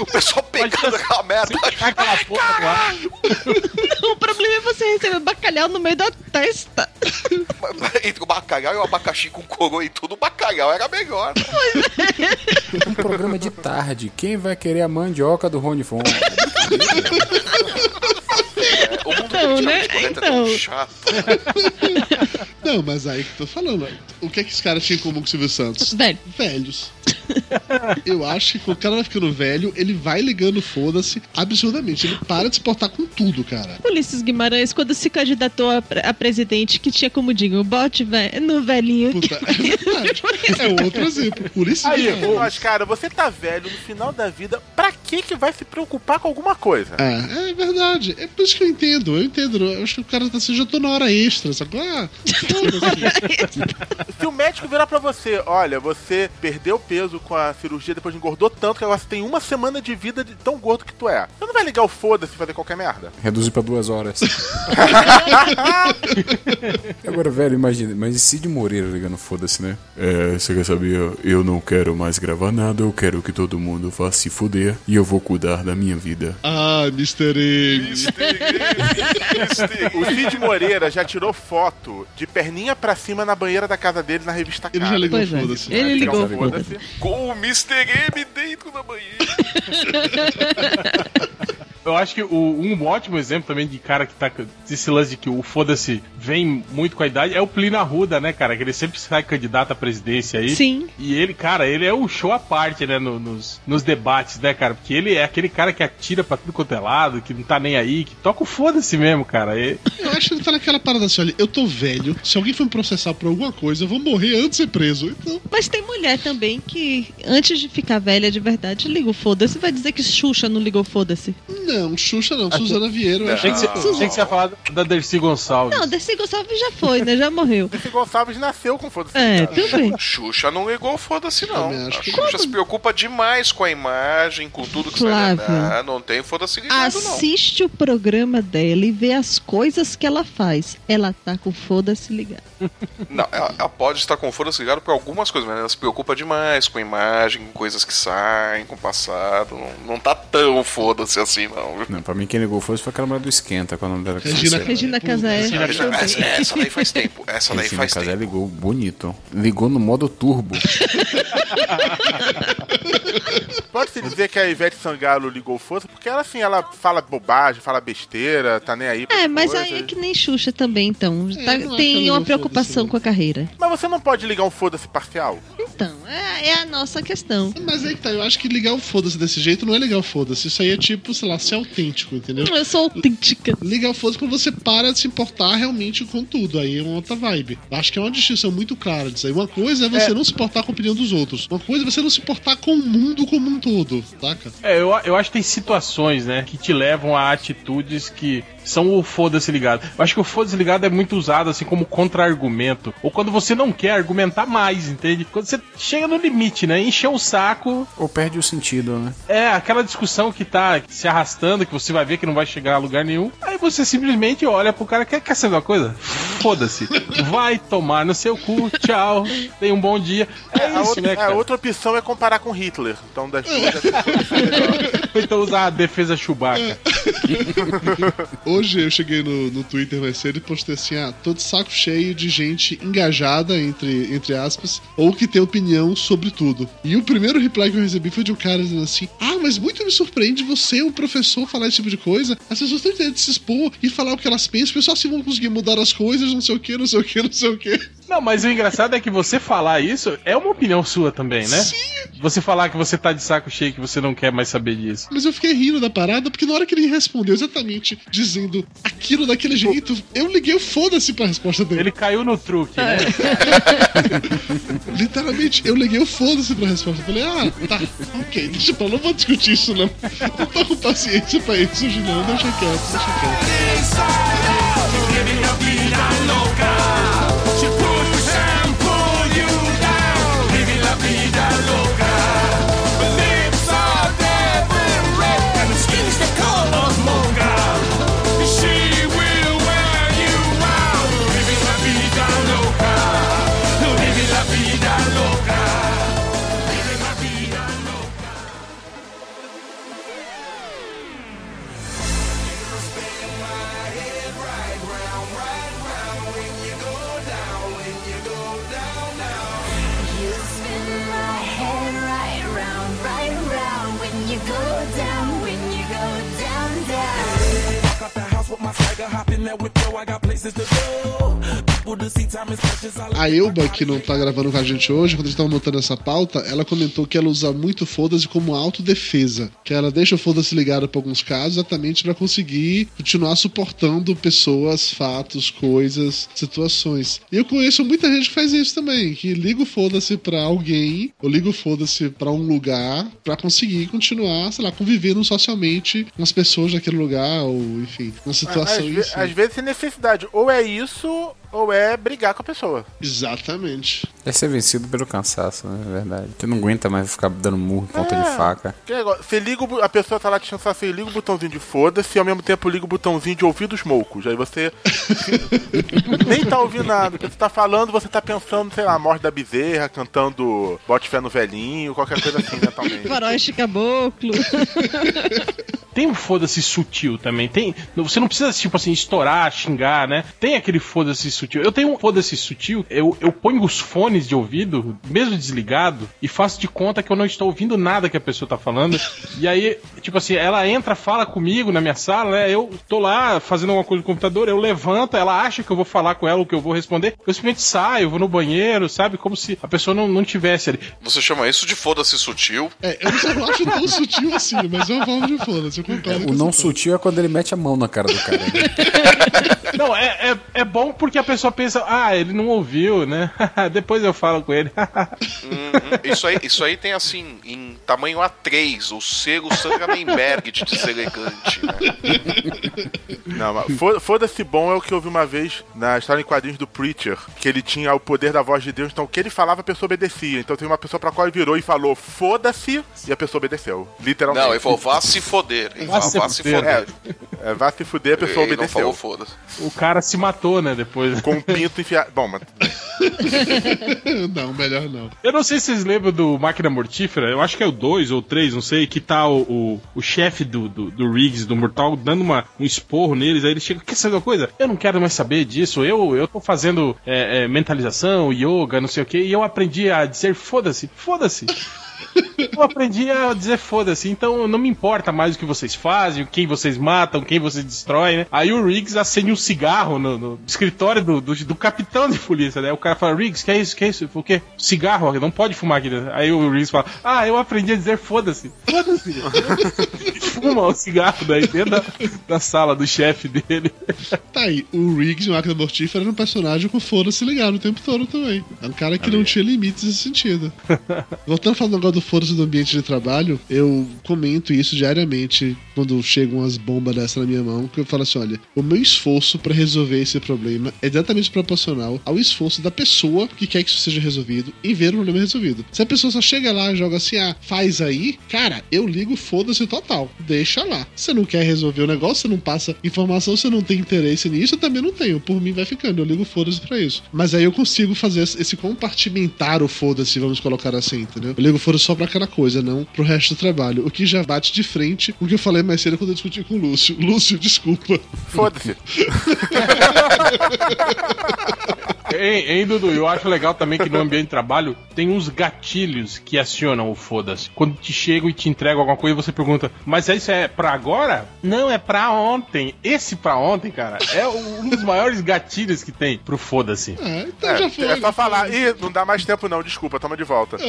O pessoal pegando aquela merda. Aquela porra do ar. o problema é você receber bacalhau no meio da testa. Entre o bacalhau e o abacaxi com coroa e tudo, o bacalhau era melhor. né? Um programa de tarde. Quem vai querer a mandioca do Rony Fon? O mundo Então, né? é Então. tão chato. Não, mas aí que eu tô falando. O que é que esse cara tinha em comum com o Silvio Santos? Velho. Velhos. Eu acho que o cara vai ficando velho, ele vai ligando foda-se absurdamente. Ele para de se portar com tudo, cara. Ulisses Guimarães, quando se candidatou a, pre- a presidente, que tinha como digo, bote ve- no velhinho. Puta, é verdade. É outro exemplo. Isso Aí, que. mas cara, você tá velho no final da vida, pra que que vai se preocupar com alguma coisa? É, é verdade. É por isso que eu entendo. Eu entendo. Eu acho que o cara tá assim, já tô na hora extra, sacou? Ah, Se o médico virar pra você, olha, você perdeu peso com a cirurgia, depois engordou tanto que agora você tem uma semana de vida de tão gordo que tu é. Você não vai ligar o foda-se e fazer qualquer merda. Reduzir pra duas horas. Agora, velho, imagina, mas e Cid Moreira ligando foda-se, né? É, você quer saber? Eu não quero mais gravar nada, eu quero que todo mundo vá se fuder e eu vou cuidar da minha vida. ah, Mr. Egg. O Cid Moreira já tirou foto de perninha pra cima na banheira da casa dele na revista Ele Cara. já ligou Pois é. foda-se. Ele ligou Foda-se. Com o Mr. M dentro da banheira. Eu acho que o- um ótimo exemplo também de cara que tá. com Esse lance de que o foda-se vem muito com a idade é o Plínio Arruda, né, cara? Que ele sempre sai candidato à presidência aí. Sim. E ele, cara, ele é um show à parte, né, no- nos, nos debates, né, cara? Porque ele é aquele cara que atira pra tudo quanto é lado, que não tá nem aí, que toca o foda-se mesmo, cara. E- Eu acho que ele tá naquela parada assim, olha, eu tô velho, se alguém for me processar por alguma coisa, eu vou morrer antes de ser preso. Então, Mas tem mulher também que, antes de ficar velha de verdade, liga o foda-se. Vai dizer que Xuxa não ligou foda-se. não, Xuxa não, Suzana Vieira, eu acho Tem que, que ser falar da Dercy Gonçalves. Não, Desi Gonçalves já foi, né? Já morreu. Esse Gonçalves nasceu com foda-se. É, tudo bem. Xuxa não ligou foda-se, não. Também A Xuxa se preocupa demais com a imagem, com tudo que Flávio. você vai dar. Não tem foda-se ligado, não. Assiste o programa dela e vê as coisas que ela faz. Ela tá com foda-se ligado. Não, ela, ela pode estar com foda-se ligado por algumas coisas, mas ela se preocupa demais com a imagem, com coisas que saem, com o passado. Não, não tá tão foda-se assim, não. Viu? Não, pra mim quem ligou foda-se foi aquela mulher do Esquenta, é o nome dela? Regina. Regina Casé. Regina- essa, essa daí faz tempo. Essa daí Regina faz Casé tempo. ligou bonito. Ligou no modo turbo. Pode-se dizer que a Ivete Sangalo ligou força, porque ela, assim, ela fala bobagem, fala besteira, tá nem aí pra É, mas coisas. aí é que nem Xuxa também, então. É, Tá- que tem uma preocupação com a carreira. Mas você não pode ligar um foda-se parcial. Então, é, é a nossa questão. Mas aí que tá, eu acho que ligar o foda-se desse jeito não é ligar o foda-se. Isso aí é tipo, sei lá, ser autêntico, entendeu? Eu sou autêntica. Ligar o foda-se quando você para de se importar realmente com tudo. Aí é uma outra vibe. Eu Acho que é uma distinção muito clara disso aí. Uma coisa é você não se importar com a opinião dos outros. Uma coisa é você não se importar com o mundo como um todo, saca? É, eu, eu acho que tem situações, né, que te levam a atitudes que são o foda-se ligado. Eu acho que o foda-se ligado é muito usado assim como contra-argumento. Ou quando você não quer argumentar mais, entende? Quando você chega no limite, né? Encher o saco. Ou perde o sentido, né? É, aquela discussão que tá se arrastando, que você vai ver que não vai chegar a lugar nenhum. Aí você simplesmente olha pro cara, quer, quer saber uma coisa? Foda-se. Vai tomar no seu cu, tchau. Tenha um bom dia. É a, isso, outra, né, a cara? outra opção é comparar com Hitler. Então, das duas, Então usar a defesa Chewbacca. Hoje eu cheguei no, no Twitter mais cedo e postei assim: ah, tô de saco cheio de gente engajada, entre, entre aspas, ou que tem opinião sobre tudo. E o primeiro reply que eu recebi foi de um cara dizendo assim: ah, mas muito me surpreende você, um professor, falar esse tipo de coisa. As pessoas têm que se expor e falar o que elas pensam, pessoal assim vão conseguir mudar as coisas, não sei o que, não sei o que, não sei o que. Não, mas o engraçado é que você falar isso é uma opinião sua também, né? Sim. Você falar que você tá de saco cheio, que você não quer mais saber disso. Mas eu fiquei rindo da parada, porque na hora que ele respondeu exatamente dizendo aquilo daquele jeito, eu liguei o foda-se pra resposta dele. Ele caiu no truque, né? Literalmente, eu liguei o foda-se pra resposta. Eu falei, ah, tá, ok, deixa pra lá, não vou discutir isso não. Não tô com paciência pra isso não, deixa quieto, deixa quieto. that with yo, I got places to go. A Elba, que não tá gravando com a gente hoje, quando a gente tava montando essa pauta, ela comentou que ela usa muito foda-se como autodefesa. Que ela deixa o foda-se ligado pra alguns casos, exatamente pra conseguir continuar suportando pessoas, fatos, coisas, situações. E eu conheço muita gente que faz isso também, que liga o foda-se pra alguém, ou liga o foda-se pra um lugar, pra conseguir continuar, sei lá, convivendo socialmente com as pessoas daquele lugar, ou enfim, uma situação às, ve- às vezes sem necessidade. Ou é isso, ou é brigar com a pessoa. Exatamente. É ser vencido pelo cansaço, né? É verdade. Tu não aguenta mais ficar dando murro em ponta É. de faca. Que negócio, Você liga o, a pessoa tá lá te chançar, você liga o botãozinho de foda-se e ao mesmo tempo liga o botãozinho de ouvir dos moucos. Aí você nem tá ouvindo nada. Você tá falando, você tá pensando, sei lá, a morte da bezerra, cantando Bote Fé no Velhinho, qualquer coisa assim mentalmente. Faroeste caboclo. Tem um foda-se sutil também. Tem, você não precisa, tipo assim, estourar, xingar, né? Tem aquele foda-se sutil. Eu tenho um foda-se sutil. Eu, eu ponho os fones de ouvido, mesmo desligado, e faço de conta que eu não estou ouvindo nada que a pessoa tá falando. E aí, tipo assim, ela entra, fala comigo na minha sala, né? Eu tô lá fazendo alguma coisa no computador, eu levanto, ela acha que eu vou falar com ela o que eu vou responder. Eu simplesmente saio, vou no banheiro, sabe? Como se a pessoa não, não tivesse ali. Você chama isso de foda-se sutil? É, eu não acho tão sutil assim, mas é uma forma de foda-se, eu concordo. com O não sutil é quando ele mete a mão na cara do cara. né? Não, é, é, é bom porque a pessoa pensa, ah, ele não ouviu, né? Depois eu falo com ele. Hum, hum, isso, aí, isso aí tem assim, em tamanho A3, o selo Sanganenberg de deselegante, né? Não, foda-se bom é o que eu vi uma vez na história em quadrinhos do Preacher, que ele tinha o poder da voz de Deus, então o que ele falava a pessoa obedecia. Então tem uma pessoa pra qual ele virou e falou foda-se e a pessoa obedeceu. Literalmente. Não, ele falou, vá se foder. Ele vá se foder. É, é, vá se fuder, a pessoa Ele não obedeceu. falou foda-se. O cara se matou, né, depois. Com um pinto enfiado. Bom, mas. não, melhor não. Eu não sei se vocês lembram do Máquina Mortífera, eu acho que é o 2 ou 3, não sei, que tá o, o, o chefe do, do, do Riggs, do Mortal, dando uma, um esporro neles, aí ele chega, quer saber uma coisa? Eu não quero mais saber disso, eu, eu tô fazendo é, é, mentalização, yoga, não sei o que, e eu aprendi a dizer foda-se, foda-se. Eu aprendi a dizer foda-se, então não me importa mais o que vocês fazem, quem vocês matam, quem vocês destroem, né? Aí o Riggs acende um cigarro no, no escritório do, do, do capitão de polícia, né? O cara fala, Riggs, que é isso, que é isso? O quê? Cigarro, não pode fumar aqui dentro. Aí o Riggs fala, ah, eu aprendi a dizer foda-se. Foda-se. Fuma o cigarro daí dentro da, da sala do chefe dele. Tá aí, o Riggs, o Máquina Mortífera, era um personagem com foda-se ligado o tempo todo também. É um cara que não tinha limites nesse sentido. Voltando a falar do negócio do foda-se do ambiente de trabalho, eu comento isso diariamente quando chegam umas bombas dessa na minha mão, que eu falo assim, olha, o meu esforço pra resolver esse problema é diretamente proporcional ao esforço da pessoa que quer que isso seja resolvido em ver o problema resolvido. Se a pessoa só chega lá e joga assim, ah, faz aí, cara, eu ligo foda-se total. Deixa lá. Você não quer resolver o negócio, você não passa informação, você não tem interesse nisso, eu também não tenho. Por mim vai ficando, eu ligo foda-se pra isso. Mas aí eu consigo fazer esse compartimentar o foda-se, vamos colocar assim, entendeu? Eu ligo foda-se só pra aquela coisa, não pro resto do trabalho. O que já bate de frente com o que eu falei mais cedo quando eu discuti com o Lúcio. Lúcio, desculpa. Foda-se. Ei, ei, Dudu, eu acho legal também que no ambiente de trabalho tem uns gatilhos que acionam o foda-se. Quando te chegam e te entregam alguma coisa, você pergunta, mas isso é pra agora? Não, é pra ontem. Esse pra ontem, cara, é um dos maiores gatilhos que tem pro foda-se. É, então É, já foi. é só falar. Ih, não dá mais tempo não, desculpa, toma de volta.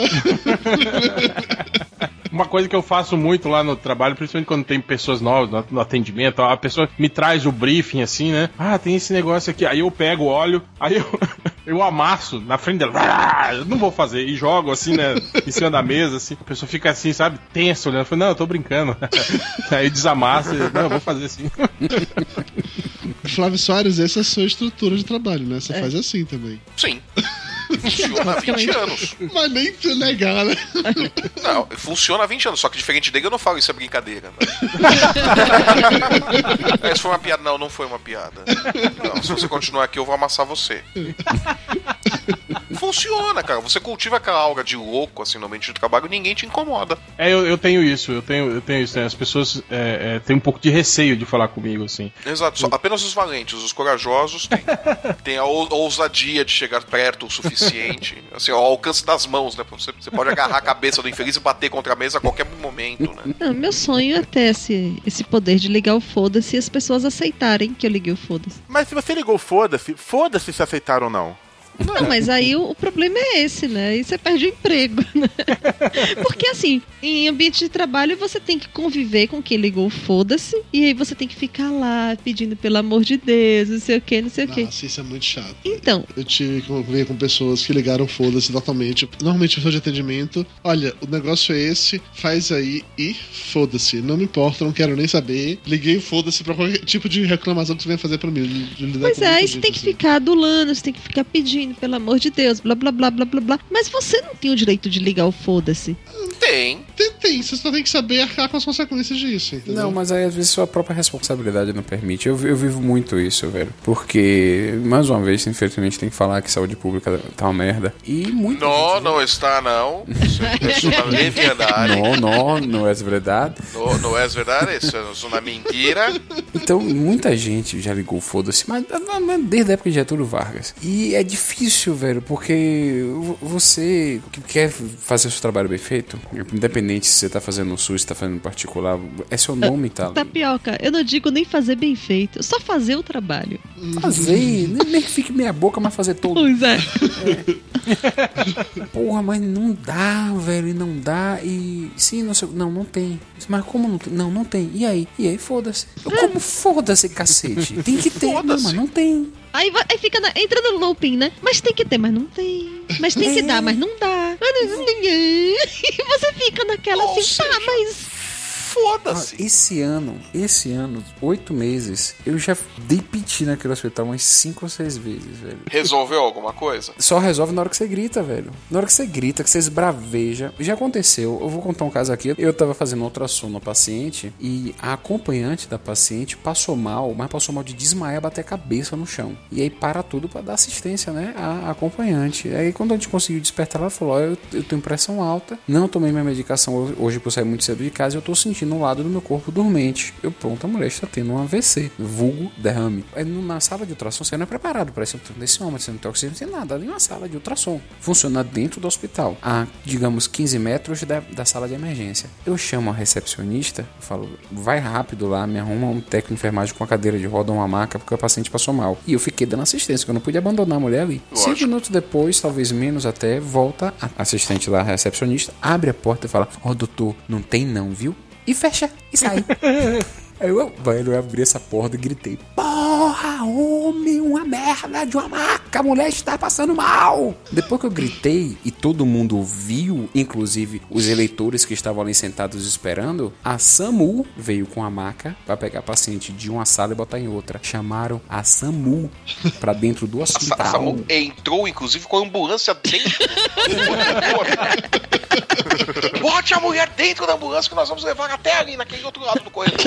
Uma coisa que eu faço muito lá no trabalho, principalmente quando tem pessoas novas no, atendimento, a pessoa me traz o briefing assim, né? Ah, tem esse negócio aqui. Aí eu pego, olho, aí eu, eu amasso na frente dela. Ah, Eu não vou fazer. E jogo assim, né? Em cima da mesa, assim. A pessoa fica assim, sabe? Tensa olhando. Eu falo, não, eu tô brincando. Aí desamassa. e, Não, eu vou fazer assim. Flávio Soares, essa é a sua estrutura de trabalho, né? Você É. faz assim também. Sim. Funciona há 20 anos. Mas nem se negar, né? Não, funciona há 20 anos, só que diferente dele eu não falo isso é brincadeira. Né? Essa foi uma piada. Não, não foi uma piada. Não, se você continuar aqui, eu vou amassar você. Funciona, cara. Você cultiva aquela aura de louco, assim, no ambiente de trabalho e ninguém te incomoda. É, eu, eu tenho isso, eu tenho, eu tenho isso. né? As pessoas é, é, têm um pouco de receio de falar comigo, assim. Exato, só- apenas os valentes, os corajosos têm, têm a ou- ousadia de chegar perto o suficiente, assim, ao alcance das mãos, né? Você, você pode agarrar a cabeça do infeliz e bater contra a mesa a qualquer momento, né? Não, meu sonho é ter esse, esse poder de ligar o foda-se e as pessoas aceitarem que eu liguei o foda-se. Mas se você ligou foda-se, foda-se se aceitaram ou não. Não, mas aí o, o problema é esse, né? Aí você perde o emprego, né? Porque assim, em ambiente de trabalho você tem que conviver com quem ligou foda-se e aí você tem que ficar lá pedindo pelo amor de Deus, não sei o que, não sei o que. Nossa, isso é muito chato. Então, Eu tive que conviver com pessoas que ligaram foda-se totalmente. Normalmente, pessoa de atendimento, olha, o negócio é esse, faz aí e foda-se. Não me importa, não quero nem saber. Liguei foda-se pra qualquer tipo de reclamação que você venha fazer pra mim. de- de lidar Pois é, aí você tem que assim. ficar adulando, você tem que ficar pedindo, pelo amor de Deus, blá blá blá blá blá blá. Mas você não tem o direito de ligar o foda-se. Tem. Tem, tem. Você só tem que saber arcar com as consequências disso, entendeu? Não, mas aí às vezes sua própria responsabilidade não permite. Eu, eu vivo muito isso, velho. Porque, mais uma vez, infelizmente, tem que falar que saúde pública tá uma merda. E muito. Não, não está, não. Isso, não é verdade. Não, não, não é verdade. Não, não é verdade, isso é uma mentira. Então, muita gente já ligou foda-se, mas mas desde a época de Getúlio Vargas. E é difícil, velho, porque vo- você que quer fazer o seu trabalho bem feito, independente se você tá fazendo no SUS, se tá fazendo particular, é seu nome tá. Tapioca, eu não digo nem fazer bem feito, só fazer o trabalho. Fazer, nem que fique meia boca, mas fazer todo. Pois é. Porra, mas não dá, velho, não dá. E sim, não sei, não, não tem. Mas como não tem? Não, não tem. E aí? E aí, foda-se. Como foda-se, cacete? Tem que ter, não, mas não tem. Aí, aí fica na- entra no looping, né? Mas tem que ter, mas não tem. Mas tem que dar, mas não dá. E você fica naquela assim, tá, mas. Foda-se. Ah, esse ano, esse ano, oito meses, eu já dei piti naquele hospital umas cinco ou seis vezes, velho. Resolveu alguma coisa? Só resolve na hora que você grita, velho. Na hora que você grita, que você esbraveja. Já aconteceu. Eu vou contar um caso aqui. Eu tava fazendo ultrassom no paciente e a acompanhante da paciente passou mal, mas passou mal de desmaiar, bater a cabeça no chão. E aí para tudo pra dar assistência, né? À acompanhante. Aí quando a gente conseguiu despertar, ela falou: Ó, eu, eu tenho pressão alta, não tomei minha medicação ho- hoje por sair muito cedo de casa e eu tô sentindo um lado do meu corpo dormente. Eu, pronto, a mulher está tendo um AVC, vulgo derrame. No- na sala de ultrassom você não é preparado para esse homem, você não tem oxigênio, não tem nada, ali é uma sala de ultrassom. Funciona dentro do hospital, a digamos 15 metros da, da sala de emergência. Eu chamo a recepcionista, eu falo, vai rápido lá, me arruma um técnico de enfermagem com uma cadeira de roda, uma maca, porque o paciente passou mal. E eu fiquei dando assistência, porque eu não podia abandonar a mulher ali. Lógico. Cinco minutos depois, talvez menos até, volta a assistente lá, a recepcionista, abre a porta e fala: Ó, doutor, não tem não, viu? E fecha e sai. Aí eu, velho, eu abri essa porta e gritei: Porra, homem, uma merda de uma maca, a mulher está passando mal. Depois que eu gritei e todo mundo ouviu, inclusive os eleitores que estavam ali sentados esperando, a SAMU veio com a maca para pegar a paciente de uma sala e botar em outra. Chamaram a SAMU pra dentro do A, Sa- a hospital. Samu entrou, inclusive, com a ambulância dentro. Bote a mulher dentro da ambulância que nós vamos levar até ali, naquele outro lado do corredor.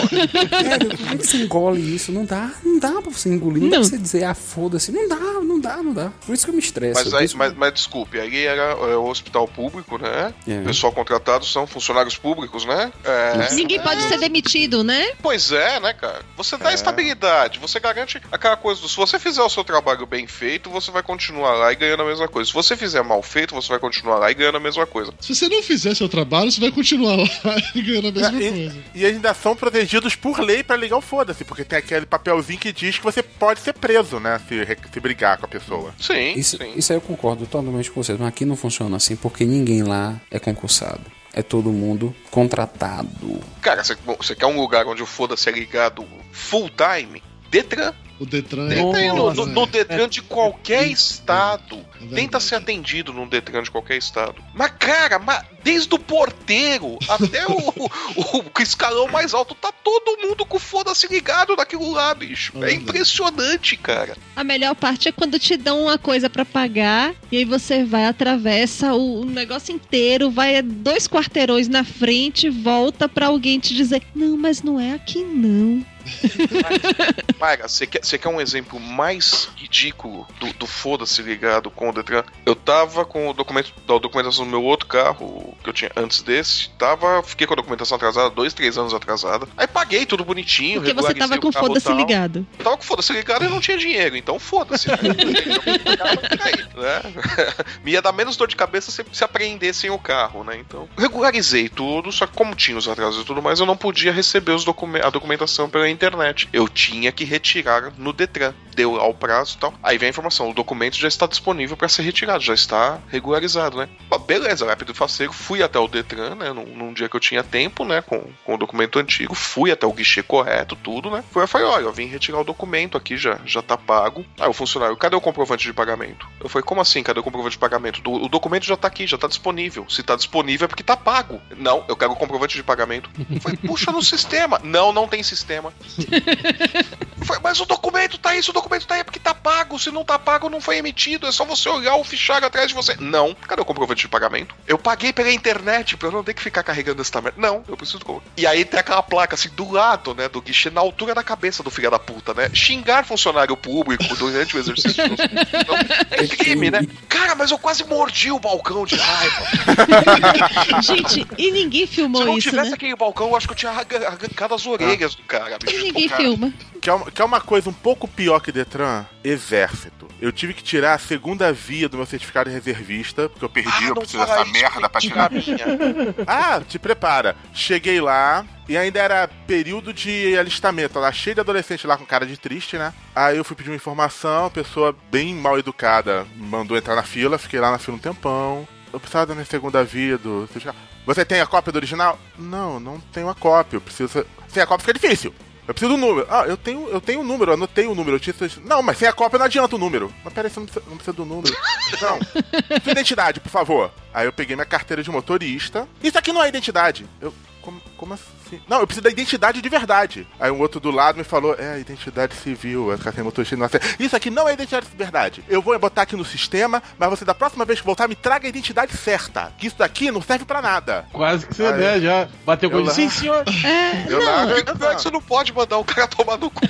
Velho, como é que você engole isso? Não dá, não dá pra você engolir. Não, dá pra você dizer, ah, foda-se. Não dá, não dá, não dá. Por isso que eu me estresso. Mas, aí, mas, mas desculpe, aí era é, o hospital público, né? É. O pessoal contratado são funcionários públicos, né? É. Ninguém pode ser demitido, né? Pois é, né, cara? Você dá É. estabilidade, você garante aquela coisa do. Se você fizer o seu trabalho bem feito, você vai continuar lá e ganhando a mesma coisa. Se você fizer mal feito, você vai continuar lá e ganhando a mesma coisa. Se você não fizer seu trabalho, você vai continuar lá e ganhando a mesma e, coisa. e ainda são protegidos por lei pra ligar o foda-se, porque tem aquele papelzinho que diz que você pode ser preso, né? Se, se brigar com a pessoa. Sim, Isso, isso aí eu concordo totalmente com vocês, mas aqui não funciona assim porque ninguém lá é concursado. É todo mundo contratado. Cara, você, você quer um lugar onde o foda-se é ligado full time? Detran. O Detran Tenta ir no, no- né? no Detran de qualquer estado. verdade. Tenta ser atendido num Detran de qualquer estado. Mas, cara, mas desde o porteiro até o, o, o escalão mais alto, tá todo mundo com o foda-se ligado naquilo lá, bicho. É impressionante, cara. A melhor parte é quando te dão uma coisa pra pagar e aí você vai, atravessa o, o negócio inteiro, vai dois quarteirões na frente, volta pra alguém te dizer: Não, mas não é aqui não. Mayra, você quer, você quer um exemplo mais ridículo do, do foda-se ligado com o Detran? Eu tava com o documento da documentação do meu outro carro que eu tinha antes desse. Tava, fiquei com a documentação atrasada, dois, três anos atrasada. Aí paguei tudo bonitinho. Porque você tava com foda-se ligado. Eu tava com foda-se ligado e não tinha dinheiro, então foda-se. né? Me ia dar menos dor de cabeça se, se apreendessem o carro, né? Então, regularizei tudo, só que como tinha os atrasos e tudo mais, eu não podia receber os documen- a documentação pela internet. Eu tinha que retirar no Detran. Deu ao prazo e tal. Aí vem a informação: o documento já está disponível para ser retirado, já está regularizado, né? Pô, beleza, rápido e faceiro. Fui até o Detran, né? Num, num dia que eu tinha tempo, né? Com, com o documento antigo. Fui até o guichê correto, tudo, né? Fui e falei: olha, eu vim retirar o documento aqui, já, já tá pago. Aí o funcionário, cadê o comprovante de pagamento? Eu falei: como assim? Cadê o comprovante de pagamento? O documento já tá aqui, já tá disponível. Se tá disponível é porque tá pago. Não, eu quero o comprovante de pagamento. Eu falei: puxa no sistema. Não, não tem sistema. Eu falei, mas o documento tá aí, se o documento tá aí é porque tá pago. Se não tá pago, não foi emitido. É só você olhar o fichário atrás de você. Não. Cadê o comprovante de pagamento? Eu paguei pela internet pra eu não ter que ficar carregando essa merda. Não, eu preciso. E aí tem aquela placa assim do lado, né, do guichê, na altura da cabeça do filho da puta, né? Xingar funcionário público durante o exercício. do- Então, é crime, né? Cara, mas eu quase mordi o balcão de raiva. Gente, e ninguém filmou Se não isso, tivesse né? aquele balcão, eu acho que eu tinha arran- arrancado as orelhas do cara. bicho. E ninguém Cara, filma. Que é, uma, que é uma coisa um pouco pior que Detran? Exército. Eu tive que tirar a segunda via do meu certificado de reservista, porque eu perdi, Ah, eu preciso dessa merda pra tirar. ah, te prepara. Cheguei lá e ainda era período de alistamento. Lá cheio de adolescente lá com cara de triste, né? Aí eu fui pedir uma informação, a pessoa bem mal educada me mandou entrar na fila, fiquei lá na fila um tempão. Eu precisava da minha segunda via do certificado. Você tem a cópia do original? Não, não tenho a cópia. Eu preciso. Sem a cópia fica difícil. Eu preciso do número. Ah, eu tenho, eu tenho o número, anotei o número. Eu tinha... Não, mas sem a cópia não adianta o número. Mas peraí, você não precisa, não precisa do número. Não. Sua identidade, por favor. Aí eu peguei minha carteira de motorista. Isso aqui não é identidade. Eu. Como, como assim? Não, eu preciso da identidade de verdade. Aí um outro do lado me falou: é, identidade civil. A carteira de motorista não aceita. Isso aqui não é identidade de verdade. Eu vou botar aqui no sistema, mas você da próxima vez que voltar me traga a identidade certa. Que isso daqui não serve pra nada. Quase que você Aí- né, já bateu com Eu ele. Sim, senhor. É, Eu lá- É verdade, você não pode mandar o cara tomar no cu.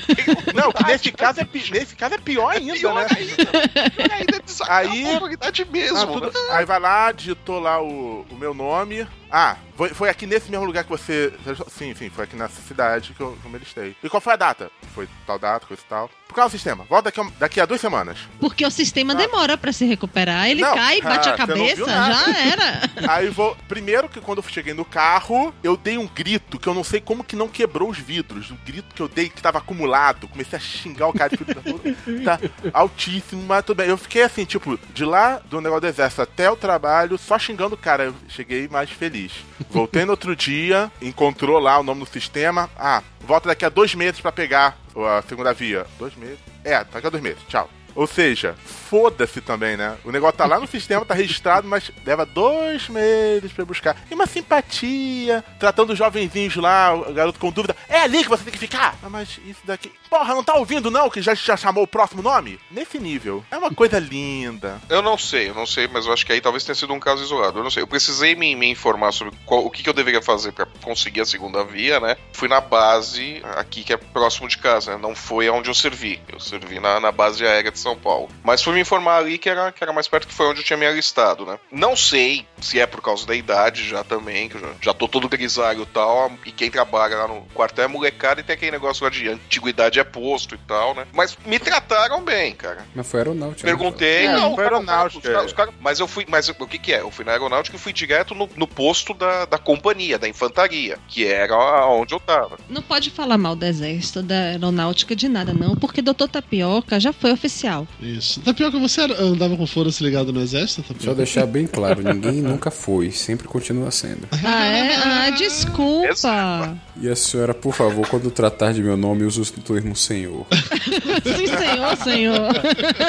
Não, que nesse caso é, pi- nesse caso é pior ainda, Pior né? ainda. ainda desacabar Aí- a Ah, mesmo. tudo- né? Aí vai lá, digitou lá o, o meu nome. Ah, foi, foi aqui nesse mesmo lugar que você. Sim, sim, foi aqui nessa cidade que eu, que eu me listei. E qual foi a data? Foi tal data, coisa e tal. Por causa do sistema. Volta daqui a, daqui a duas semanas. Porque o sistema demora pra se recuperar. Ele Não, cai, bate ah, a cabeça, já era. Aí vou. Primeiro que quando eu cheguei no carro, eu dei um grito que eu não sei como que não quebrou os vidros. O grito que eu dei que tava acumulado. Comecei a xingar o cara de filho da puta. Tá altíssimo, mas tudo bem. Eu fiquei assim, tipo, de lá do negócio do exército até o trabalho, só xingando o cara. Eu cheguei mais feliz. Voltei no outro dia, encontrou lá o nome no sistema. Ah, volta daqui a dois meses pra pegar a segunda via. Dois meses? É, daqui a dois meses. Tchau. Ou seja, foda-se também, né? O negócio tá lá no sistema, tá registrado, mas leva dois meses pra buscar. E uma simpatia, tratando os jovenzinhos lá, o garoto com dúvida. É ali que você tem que ficar! Ah, mas isso daqui. Porra, não tá ouvindo não que já, já chamou o próximo nome? Nesse nível. É uma coisa linda. Eu não sei, eu não sei, mas eu acho que aí talvez tenha sido um caso isolado. Eu não sei. Eu precisei me, me informar sobre qual- o que, que eu deveria fazer pra conseguir a segunda via, né? Fui na base aqui que é próximo de casa, né? Não foi aonde eu servi. Eu servi na, na base aérea de São Paulo. Mas fui me informar ali que era, que era mais perto que foi onde eu tinha me alistado, né? Não sei se é por causa da idade já também, que eu já, já tô todo grisalho e tal. E quem trabalha lá no quartel é molecada e tem aquele negócio lá de antiguidade é posto e tal, né? Mas me trataram bem, cara. Mas foi aeronáutica. né? Perguntei, É, não, foi cara, aeronáutica, os caras- é. os caras- mas eu fui, mas o que que é? Eu fui na aeronáutica e fui direto no, no posto da, da companhia, da infantaria, que era onde eu tava. Não pode falar mal do exército, da aeronáutica, de nada, não, porque Doutor Tapioca já foi oficial. Isso. Tapioca, você andava com foda-se ligado no exército, Tapioca? Só deixar bem claro, ninguém nunca foi, sempre continua sendo. Ah, é? Ah, desculpa. E a senhora, por favor, quando tratar de meu nome, use o termo senhor. Sim, senhor, senhor.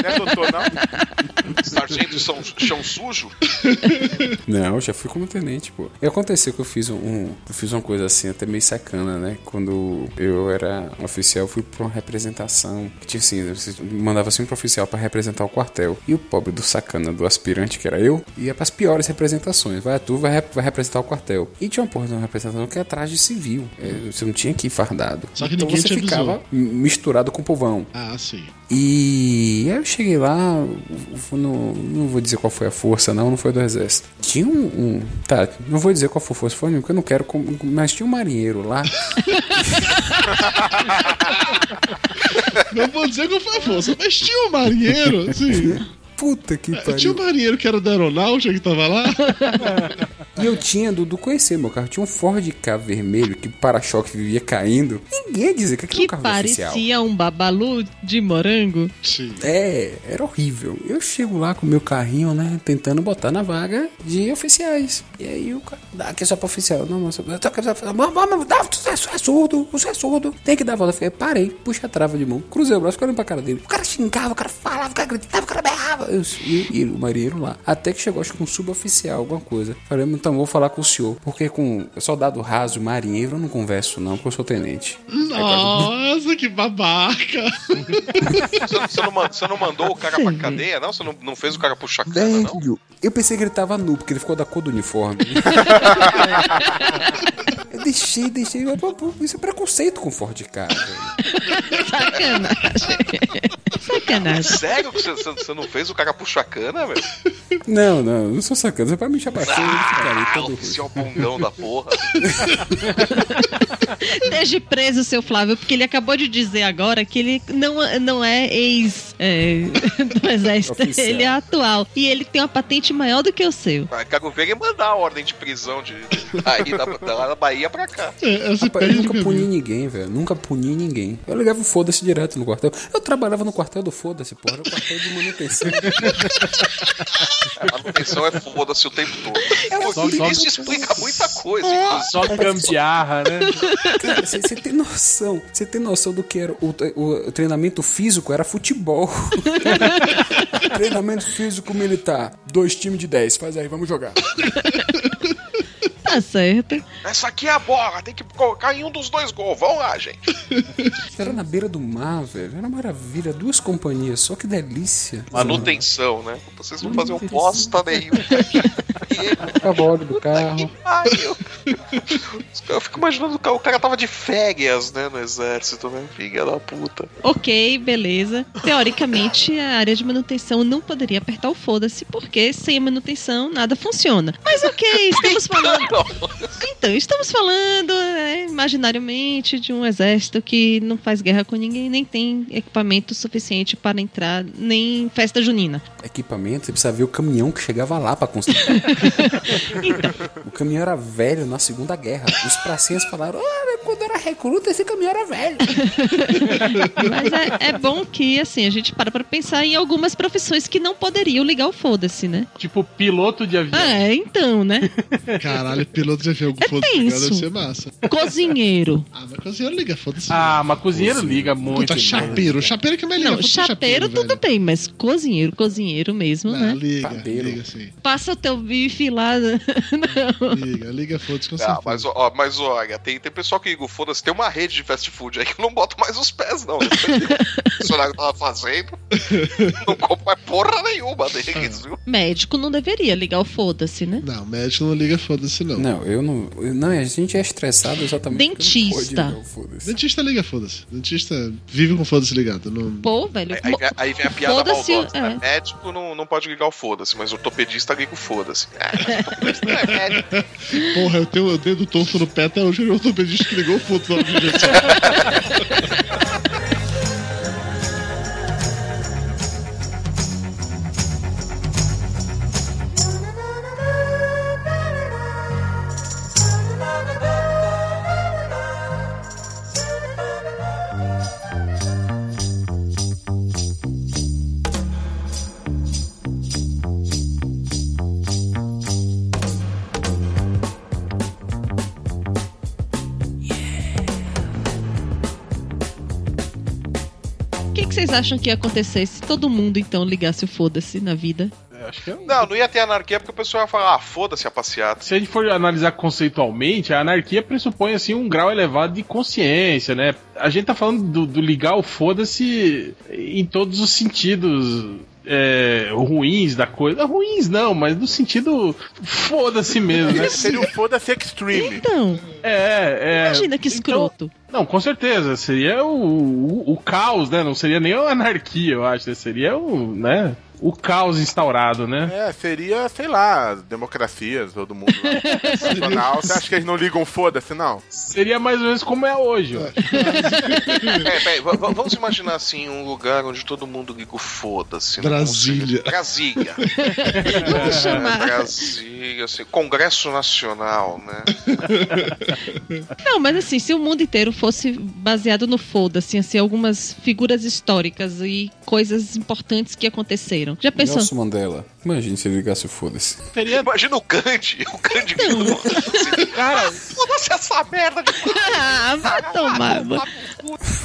É doutor, não? Sargento chão, chão sujo? Não, eu já fui como tenente, pô. E aconteceu que eu fiz um. um- fiz uma coisa assim, até meio sacana, né? Quando eu era oficial, fui pra uma representação. Que tinha assim, você mandava sempre um oficial pra representar o quartel. E o pobre do sacana, do aspirante, que era eu, ia pras piores representações. Vai, tu vai, vai representar o quartel. E tinha uma porra de uma representação que era traje de civil. É, você não tinha que ir fardado. Só que então você ficava misturado com o povão. Ah, sim. E aí eu cheguei lá, eu não, vou dizer qual foi a força, não, não foi do exército. Tinha um. um- tá, não vou dizer qual foi a força, foi porque eu não quero. Mas tinha um marinheiro lá. Não vou dizer qual foi a força, mas tinha um marinheiro, assim. Puta que pariu. Tinha um marinheiro que era da aeronáutica que tava lá. E eu tinha, Dudu conhecer meu carro, tinha um Ford K vermelho que o para-choque vivia caindo. Ninguém ia dizer que aquele Que um carro oficial. parecia um babalu de morango. Sim. É, era horrível. Eu chego lá com o meu carrinho, né? Tentando botar na vaga de oficiais. E aí o cara. Dá aqui só pra oficial. Não, moça. Eu tô querendo. Mas, mas, mas, dá, você é- é surdo, você é surdo. Tem que dar a volta. Eu falei, parei, puxa a trava de mão. Cruzei o braço, fiquei olhando pra cara dele. O cara xingava, o cara falava, o cara gritava, o cara berrava. Eu, e, e o marinheiro lá. Até que chegou, acho que um suboficial, alguma coisa. Falei, então vou falar com o senhor. Porque com soldado raso, marinheiro, eu não converso, não, porque eu sou tenente. Nossa, que babaca. Você, não, você não mandou o cara pra cadeia, não? Você não, não fez o cara puxar cana, não? Eu pensei que ele tava nu, porque ele ficou da cor do uniforme. eu deixei, deixei. Isso é preconceito com Ford K, velho. Sacanagem. Sacanagem. Sério que você, você- não fez o cara puxar cana, velho? Não, não, não sou sacana. Você vai me encher a Ah, todo oficial bundão da porra. Deixe preso, seu Flávio, porque ele acabou de dizer agora que ele não, não é ex é, do exército, Oficial. ele é atual. E ele tem uma patente maior do que o seu. Ah, Quero ver ele mandar a ordem de prisão de, de aí da, da, da Bahia pra cá. Rapaz, eu nunca puni ninguém, velho. Nunca puni ninguém. Eu ligava o foda-se direto no quartel. Eu trabalhava no quartel do foda-se, porra. Era o quartel de manutenção. A manutenção é foda-se o tempo todo. Só- Isso só- explica muita coisa. É. inclusive. Só gambiarra, né? Cara, você tem noção. Você tem noção do que era o, o- o treinamento físico? Era futebol. treinamento físico militar. Dois times de 10. Faz aí, vamos jogar. Tá certo. Essa aqui é a bola, tem que colocar em um dos dois gols. Vamos lá, gente. Era na beira do mar, velho. Era uma maravilha. Duas companhias. Só que delícia. Manutenção, né? Vocês não faziam bosta Ficava óleo do carro. Eu... fico imaginando o cara, o cara tava de férias, né, no exército, né? Filha da puta. Ok, beleza. Teoricamente, a área de manutenção não poderia apertar o foda-se, porque sem a manutenção nada funciona. Mas ok, estamos falando. Então, estamos falando, né, imaginariamente, de um exército que não faz guerra com ninguém, nem tem equipamento suficiente para entrar, nem festa junina. Equipamento, você precisa ver o caminhão que chegava lá pra construir. O caminhão era velho na Segunda Guerra. Os pracinhas falaram: Olha, era recruta, esse caminhão era velho. Mas é, é bom que, assim, a gente para pra pensar em algumas profissões que não poderiam ligar o foda-se, né? Tipo, piloto de avião. É, então, né? Caralho, piloto de avião com foda-se deve ser massa. Cozinheiro. Ah, mas cozinheiro liga, foda-se. Ah, mas cozinheiro liga muito. Puta, chapeiro. Chapeiro que é liga. Não, foda-se chapeiro tudo bem, mas cozinheiro, cozinheiro mesmo, Não, né? liga, liga sim. Passa o teu bife lá. Não. Liga, liga, foda-se com Ah, certeza. mas, ó, mas olha, tem, tem pessoal que liga o foda-se, tem uma rede de fast food aí que eu não boto mais os pés, não. O funcionário tava fazendo, não compro mais porra nenhuma deles, viu? Médico não deveria ligar o foda-se, né? Não, médico não liga, foda-se não. Não, eu não. eu- não, a gente é estressado exatamente. porque não pode Dentista. ligar o foda-se. Dentista liga, foda-se. Dentista vive com foda-se ligado. Não... Pô, velho. Aí, vem- aí vem a piada Foda-se, maldosa, né? é. Médico não, não pode ligar o foda-se, mas ortopedista liga o foda-se. É, ortopedista não é médico. Porra, eu tenho o dedo torto no pé até hoje. O ortopedista que ligou foda-se na hora que, que vocês acham que ia acontecer se todo mundo, então, ligasse o foda-se na vida? Acho que é um- Não, não ia ter anarquia porque o pessoal ia falar, ah, foda-se a passeata. Se a gente for analisar conceitualmente, a anarquia pressupõe assim um grau elevado de consciência, né? A gente tá falando do, do ligar o foda-se em todos os sentidos é, ruins da coisa. Ruins não, mas no sentido foda-se mesmo, né? Seria o foda-se extreme. Então, É, é. imagina que escroto. Não, com certeza. Seria o, o, o caos, né? Não seria nem a anarquia, eu acho. né? Seria o, né? O caos instaurado, né? É, seria, sei lá, democracia, todo mundo. Nacional. Você acha que eles não ligam foda-se, não? Seria mais ou menos como é hoje, ó. É, peraí, vamos imaginar assim, um lugar onde todo mundo liga o foda-se. né? Brasília. Brasília. É, chamar. Brasília, assim, Congresso Nacional, né? Não, mas assim, se o mundo inteiro fosse baseado no foda-se, assim, algumas figuras históricas e coisas importantes que aconteceram. Já pensou? Nelson Mandela. Imagina se ele ligasse o foda-se. Imagina o Gandhi, o Gandhi foda-se. Cara, foda-se essa merda de ah, vai tomar. mano.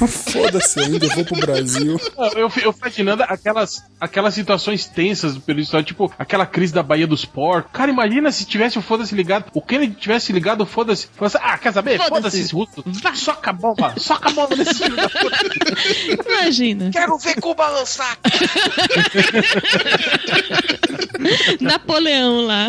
Foda-se ainda, eu vou pro Brasil. Eu, eu, imaginando aquelas, aquelas situações tensas do período histórico, tipo aquela crise da Baía dos Porcos. Cara, imagina se tivesse o foda-se ligado, o que ele tivesse ligado o foda-se. Falasse, ah, quer saber? Foda-se. Foda-se esse russo. Soca a bomba, soca a bomba nesse filho da puta. Imagina. Quero ver Cuba lançar. Napoleão lá.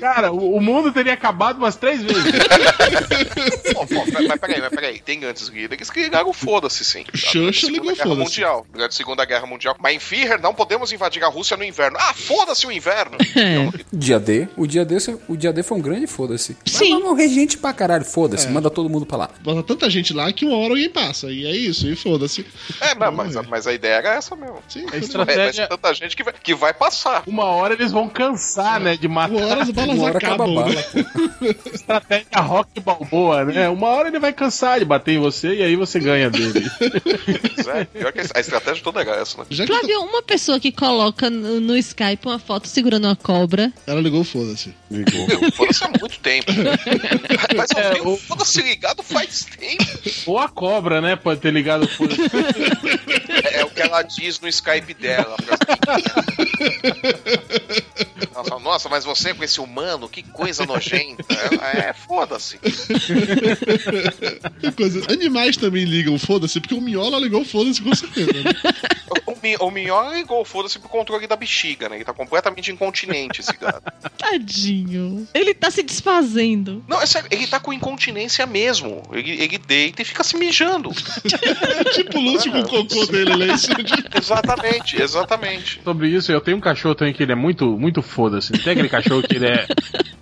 Cara, o, o mundo teria acabado umas três vezes. Pô, pô, mas mas peraí, mas peraí, tem antes eles que ligaram foda-se, sim. Xuxa Segunda ligou Guerra foda-se. Mundial. Durante a Segunda Guerra Mundial. Mas em Führer não podemos invadir a Rússia no inverno. Ah, foda-se o inverno. Dia D, o dia D, o dia D foi um grande foda-se. Sim. Vai morrer gente pra caralho, foda-se, manda todo mundo pra lá. Bota tanta gente lá que uma hora alguém passa. E é isso, e foda-se. É, mas, mas, a- mas a ideia era essa mesmo. Sim, A Vai, vai estratégia, ser tanta gente que vai, que vai passar. uma hora eles vão cansar, né, de matar. uma hora as balas Uma hora acaba a acabam. bala, né? Estratégia rock balboa, né? Uma hora ele vai cansar de bater em você e aí você ganha dele. Pois é, pior que a estratégia toda era essa, né? Já que Flávio, uma pessoa que coloca no, no Skype uma foto segurando uma cobra. ela ligou o foda-se. Ligou. Foda-se há muito tempo. Mas eu É, o- foda-se ligado faz tempo. Ou a cobra, né? Pode ter ligado o foda É, é o que ela diz no Skype dela. Nossa, nossa, mas você com esse humano, que coisa nojenta. Ela, É, foda-se. Animais também ligam foda-se, porque o Miola ligou foda-se com certeza. Né? O, Mi- o Minhoca ligou, foda-se, pro controle da bexiga, né? Ele tá completamente incontinente, esse gato. Tadinho. Ele tá se desfazendo. Não, é sério, ele tá com incontinência mesmo. Ele, ele deita e fica se mijando. Tipo o Lúcio com o cocô dele, né? Exatamente, exatamente. Sobre isso, eu tenho um cachorro também que ele é muito, muito foda-se. Tem aquele cachorro que ele é.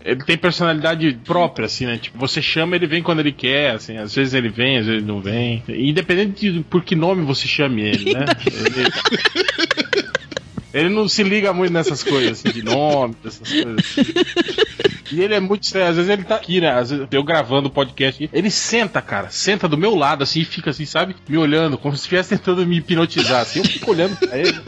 Ele tem personalidade própria, assim, né? Tipo, você chama, ele vem quando ele quer, assim. Às vezes ele vem, às vezes ele não vem. Independente de por que nome você chame ele, né? Ele, ele não se liga muito nessas coisas, assim, de nome, dessas coisas. E ele é muito estranho. Às vezes ele tá aqui, né? Às vezes eu gravando o podcast. Ele senta, cara. Senta do meu lado, assim, e fica assim, sabe? Me olhando, como se estivesse tentando me hipnotizar, assim. Eu fico olhando pra ele.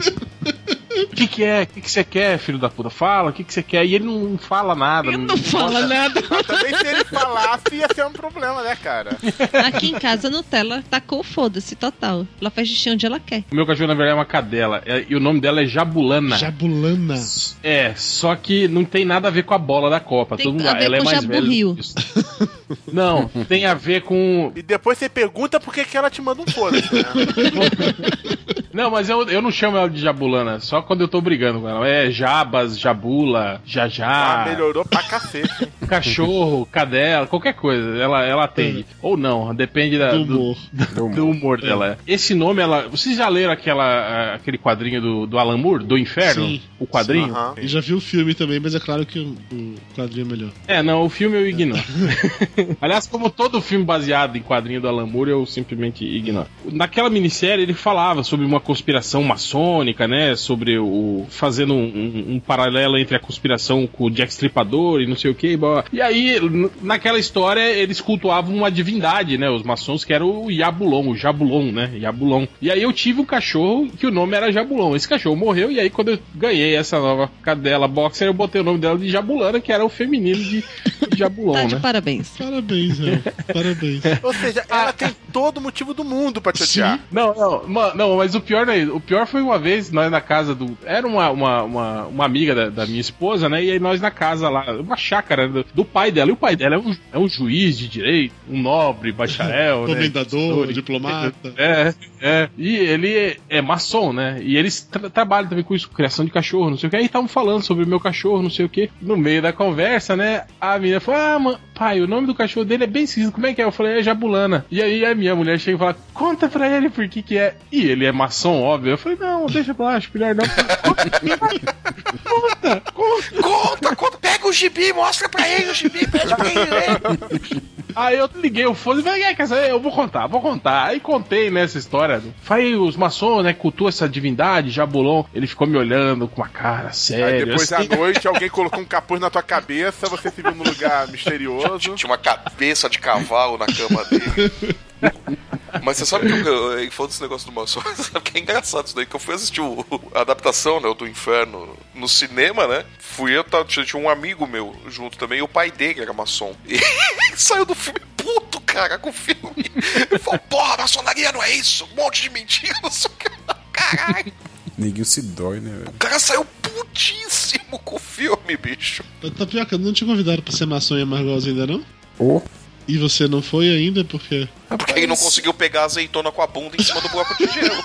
O que que é? O que que você quer, filho da puta? Fala, o que que você quer? E ele não fala nada. Ele não fala nada. Mas também se ele falasse ia ser um problema, né, cara? Aqui em casa, a Nutella tacou o foda-se total. Ela faz xixi onde ela quer. O meu cachorro, na verdade, é uma cadela. é- E o nome dela é Jabulana. Jabulana. É, só que não tem nada a ver com a bola da Copa. Tem Todo mundo, a ver ela é com mais Jabu velha. Rio. Não, tem a ver com. E depois você pergunta por que, que ela te manda um foda-se, né? Não, mas eu, eu não chamo ela de Jabulana, só quando eu tô brigando com ela. É Jabas, Jabula, Ah, Jajá, melhorou pra cacete. cachorro, cadela, qualquer coisa. Ela, ela atende. Ou não, depende da, Do do, humor. do, do humor dela. Esse nome, ela. Vocês já leram aquela, aquele quadrinho do, do Alan Moore, do Inferno? Sim. O quadrinho? Aham. E já vi o filme também, mas é claro que o, o quadrinho é melhor. É, não, o filme eu ignoro. Aliás, como todo filme baseado em quadrinho do Alan Moore, eu simplesmente ignoro. Naquela minissérie ele falava sobre uma conspiração maçônica, né? Sobre o. fazendo um, um- um paralelo entre a conspiração com o Jack Stripador e não sei o que. E aí, naquela história, eles cultuavam uma divindade, né? Os maçons, que era o Yabulon, o Jabulon, né? Yabulon. E aí eu tive um cachorro que o nome era Jabulon. Esse cachorro morreu, e aí quando eu ganhei essa nova cadela boxer, eu botei o nome dela de Jabulana, que era o feminino de, Jabulon, Tá de né? parabéns. Parabéns, Hel. Parabéns. Ou seja, ela tem todo motivo do mundo pra te odiar. Não, não, ma- não, mas o pior não é isso. O pior foi uma vez, nós na casa do. Era uma, uma, uma, uma amiga da, da minha esposa, né? E aí nós na casa lá, uma chácara do, do pai dela. E o pai dela é um, é um juiz de direito, um nobre, bacharel, né? Comendador, diplomata. É, é. E ele é maçom, né? E eles tra- trabalham também com isso, com criação de cachorro, não sei o que. Aí estavam falando sobre o meu cachorro, não sei o que. No meio da conversa, né? A menina falou: Ah, mano, pai, o nome do cachorro dele é bem esquisito. Como é que é? Eu falei: É Jabulana. E aí a minha mulher chega e fala: Conta pra ele por que que é. E ele é maçom, óbvio. Eu falei: Não, deixa pra lá, acho melhor não. Conta, conta. Conta, conta. Pega o gibi, mostra pra ele o gibi, pede pra ele. Aí eu liguei o fone e falei, "É, quer saber? Eu vou contar, vou contar. Aí contei, né, essa história. Falei, os maçons, né, cultuam essa divindade, Jabulon. Ele ficou me olhando com uma cara Aí séria. depois assim. à noite alguém colocou um capuz na tua cabeça, você se viu num lugar misterioso. Tinha uma cabeça de cavalo na cama dele. Mas você sabe que eu, eu, falando desse negócio do maçom, sabe que é engraçado isso daí? Que eu fui assistir o- a adaptação, né, o do Inferno no cinema, né? Fui eu, tá, tinha um amigo meu junto também, e o pai dele era maçom. E ele saiu do filme puto, cara, com o filme. Ele falou, porra, maçonaria não é isso, um monte de mentira, não sei o que. Caralho, Neguinho se dói, né, velho? o cara saiu putíssimo com o filme, bicho. Tapioca, não te convidaram pra ser maçom em Amargosa ainda, não? Ô. E você não foi ainda porque. Porque ele não conseguiu pegar a azeitona com a bunda em cima do bloco de gelo.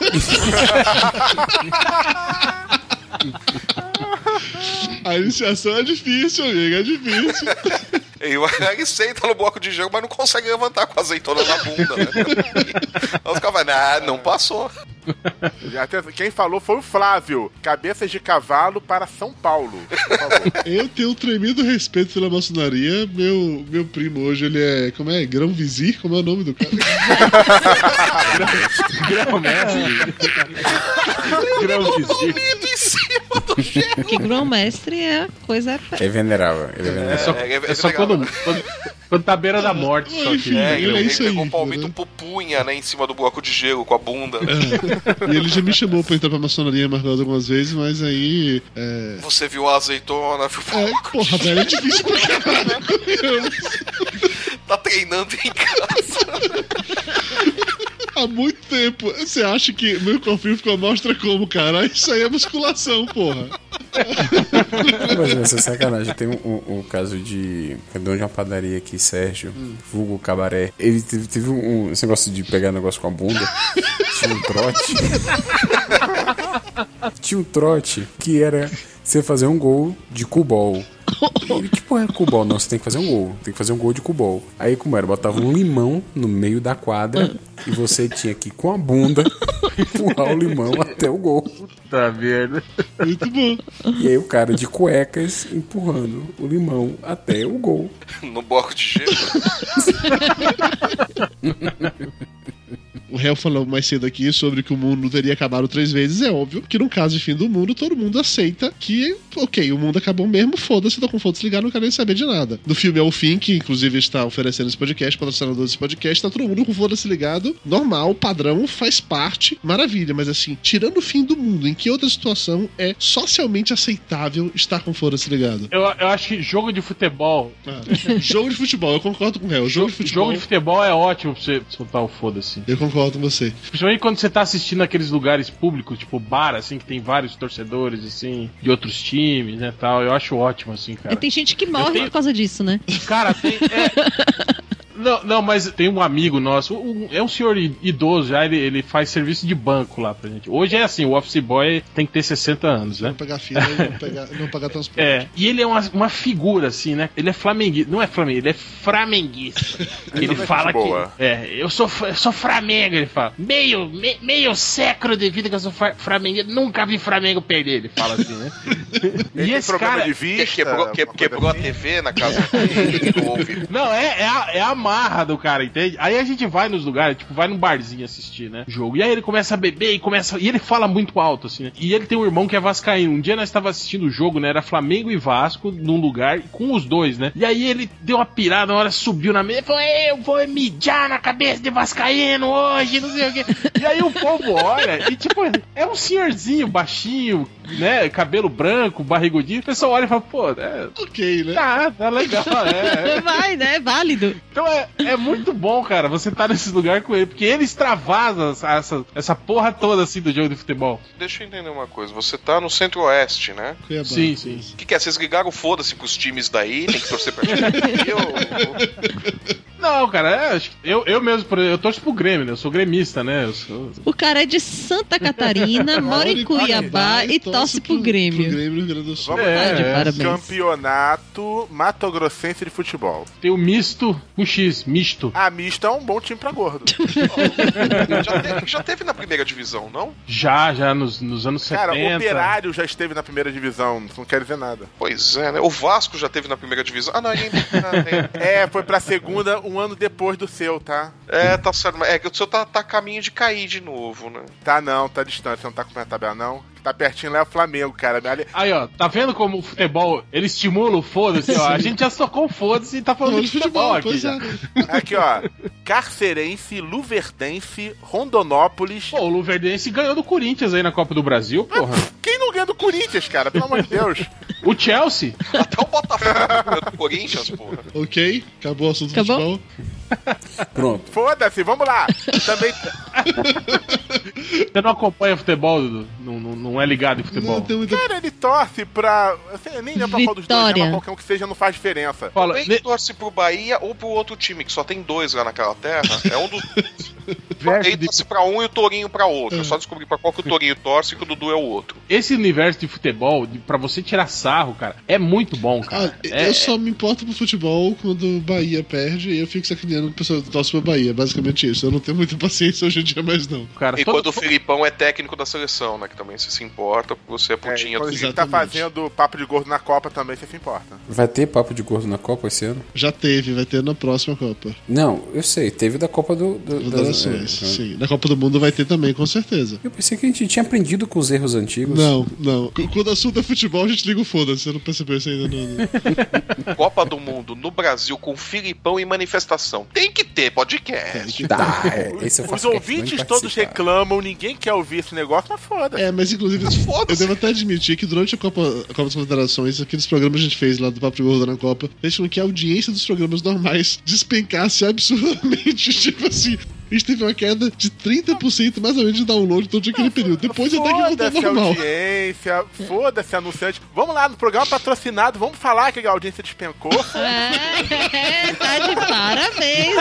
A iniciação é difícil, amigo, é difícil. Ele, ele senta no bloco de gelo, mas não consegue levantar com a azeitona na bunda, né? Aí os caras ah, não passou. Quem falou foi o Flávio. Cabeças de cavalo para São Paulo. Por favor. Eu tenho um tremendo respeito pela maçonaria. Meu, meu primo hoje, ele é. Como é? Grão Vizir? Como é o nome do cara? Grão mestre. Grão vizir. em cima do gelo. Porque grão-mestre é coisa. É venerável. É É venerável. só, É, é- é é só legal, quando, né? quando, quando tá à beira da morte. Só que, É, ele ele, é ele isso aí, pegou o palmito entendeu? pupunha, né, em cima do bloco de gelo com a bunda. né? E ele já me chamou pra entrar pra maçonaria em Amargosa algumas vezes, mas aí. É. Você viu a azeitona, viu? É, porra, velho, é difícil pra caralho. Tá treinando em casa. Há muito tempo. Você acha que meu corpinho ficou mostra como, cara? Isso aí é musculação, porra. Mas essa é sacanagem. Tem um, um- um caso de. É dono de uma padaria aqui, Sérgio, vulgo cabaré. Ele teve, teve um, esse negócio de pegar negócio com a bunda. Tinha um trote. Tinha um trote que era você fazer um gol de cubol. Ele, que porra é cubol? Não, você tem que fazer um gol. Tem que fazer um gol de cubol. Aí como era? Botava um limão no meio da quadra e você tinha que, com a bunda, empurrar o limão até o gol. Tá merda. Muito bom. E aí o cara de cuecas empurrando o limão até o gol. No bloco de gelo. O réu falou mais cedo aqui sobre que o mundo teria acabado três vezes. É óbvio que no caso de fim do mundo, todo mundo aceita que, ok, o mundo acabou mesmo, foda-se, tô com foda-se ligado, não quero nem saber de nada. No filme É o Fim, que inclusive está oferecendo esse podcast, patrocinador desse podcast, tá todo mundo com foda-se ligado, normal, padrão, faz parte, maravilha. Mas assim, tirando o fim do mundo, em que outra situação é socialmente aceitável estar com foda-se ligado? Eu, eu acho que jogo de futebol. Ah, jogo de futebol, eu concordo com o réu. Jogo de futebol. Jogo de futebol é ótimo pra você soltar o foda-se. Eu concordo com você. Principalmente quando você tá assistindo aqueles lugares públicos, tipo bar, assim, que tem vários torcedores, assim, de outros times, né, tal. Eu acho ótimo, assim, cara. E tem gente que morre tenho- por causa disso, né? Cara, tem. é- Não, não, mas tem um amigo nosso, um- é um senhor idoso já, ele, ele faz serviço de banco lá pra gente. Hoje é assim, o office boy tem que ter 60 anos, né? Não pegar fila e não pegar, não pagar transporte. É, e ele é uma, uma figura, assim, né? Ele é flamenguista. Não é flamenguista, ele é flamenguista. ele Também fala boa. que. É, eu sou, eu sou Flamengo, ele fala. Meio, me- meio século de vida que eu sou flamenguista. Nunca vi Flamengo perder, ele fala assim, né? Ele e tem esse problema cara. de vista. Quebrou, que- quebrou a assim. TV na casa dele, não ouve. Não, é, é, a, é a marra do cara, entende? Aí a gente vai nos lugares, tipo, vai num barzinho assistir, né? Jogo. E aí ele começa a beber e começa. E ele fala muito alto, assim, né? E ele tem um irmão que é Vascaíno. Um dia nós estava assistindo o jogo, né? Era Flamengo e Vasco num lugar com os dois, né? E aí ele deu uma pirada, na hora subiu na mesa e falou: Eu vou mijar na cabeça de Vascaíno hoje, não sei o quê. E aí o povo olha e, tipo, é um senhorzinho baixinho, né? Cabelo branco, barrigudinho. O pessoal olha e fala: Pô, é. Ok, né? Tá, tá legal, é. Vai, né? É válido. Então é, é muito bom, cara, você tá nesses lugares com ele, porque ele extravasa essa, essa, porra toda assim do jogo de futebol. Deixa eu entender uma coisa. Você tá no centro-oeste, né? Cuiabá. Sim, sim. O que, que é? Vocês ligaram foda-se pros times daí? Tem que torcer pra time daqui? ou- Não, cara, é, acho que eu, eu mesmo, por exemplo, eu torço pro Grêmio, né? Eu sou gremista, né? Eu sou... O cara é de Santa Catarina, mora em Cuiabá e torce pro Grêmio. Pro Grêmio Rio Grande do Sul. Vamos É, Tá de é. parabéns. Campeonato Mato Grossense de Futebol. Tem o misto com X, misto. Ah, misto é um bom time pra gordo. já, teve, já teve na primeira divisão, não? Já, já nos, nos anos Cara, 70. Operário já esteve na primeira divisão, não quer dizer nada. Pois é, né? O Vasco já teve na primeira divisão. Ah, não, ainda. É, foi pra segunda um ano depois do seu, tá? É, tá certo. mas É que o seu tá, tá a caminho de cair de novo, né? Tá não, tá distante, não tá com a tabela não. Tá pertinho lá é o Flamengo, cara. Ali- Aí, ó, tá vendo como o futebol, ele estimula o foda-se, ó. A gente já socou o foda-se e tá falando de futebol, aqui já. é. Aqui, ó. Carcerense, Luverdense, Rondonópolis. Pô, o Luverdense ganhou do Corinthians aí na Copa do Brasil, porra. Quem não ganha do Corinthians, cara? Pelo amor de Deus. O Chelsea. Até o Botafogo ganhou do Corinthians, porra. Ok, acabou o assunto do Acabou? futebol. Pronto. Foda-se, vamos lá. Também. Você não acompanha futebol, Dudu? Não, não, não é ligado em futebol. Não tem muita... Cara, ele torce pra. Eu nem lembro pra qual dos dois, né? Vitória. Mas qualquer um que seja não faz diferença. Fala, Também ne- torce pro Bahia ou pro outro time, que só tem dois lá naquela terra. É um dos. Ele de- torce pra um e o Tourinho pra outro. É só descobrir pra qual que o Tourinho torce e que o Dudu é o outro. esse universo de futebol, de, pra você tirar sarro, cara, é muito bom, cara. Ah, É- eu só me importo pro futebol quando o Bahia perde e eu fico sacaneando que o pessoal torce pro Bahia. Basicamente isso. Eu não tenho muita paciência hoje em dia mais, não. cara, E todo- quando o Filipão é técnico da seleção, né? Que também você se importa, porque você é É, putinha quando do a gente tá fazendo papo de gordo na Copa também, você se importa. Vai ter papo de gordo na Copa esse ano? Já teve, vai ter na próxima Copa. Não, eu sei, teve da Copa do. do Das das- Nações. é, Sim. Na Copa do Mundo vai ter também, com certeza. Eu pensei que a gente tinha aprendido com os erros antigos. Não, não. Qu- Quando o assunto é futebol, a gente liga o foda-se. Você não percebeu isso ainda, não. Copa do Mundo no Brasil com Filipão e manifestação. Tem que ter podcast. Tá, é, esse eu Os ouvintes todos reclamam, ninguém quer ouvir esse negócio, mas foda. É, mas inclusive, eu Foda-se. devo até admitir que durante a Copa, a Copa das Confederações, aqueles programas que a gente fez lá do Papo de Gordo na Copa, deixando que a audiência dos programas normais despencasse absurdamente. Tipo assim, a gente teve uma queda de 30% mais ou menos de download todo aquele período. Depois até que voltou ao Foda-se a normal. audiência, foda-se anunciante. Vamos lá no programa patrocinado, vamos falar que a audiência despencou. É, tá de parabéns,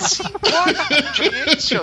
se importa com audiência?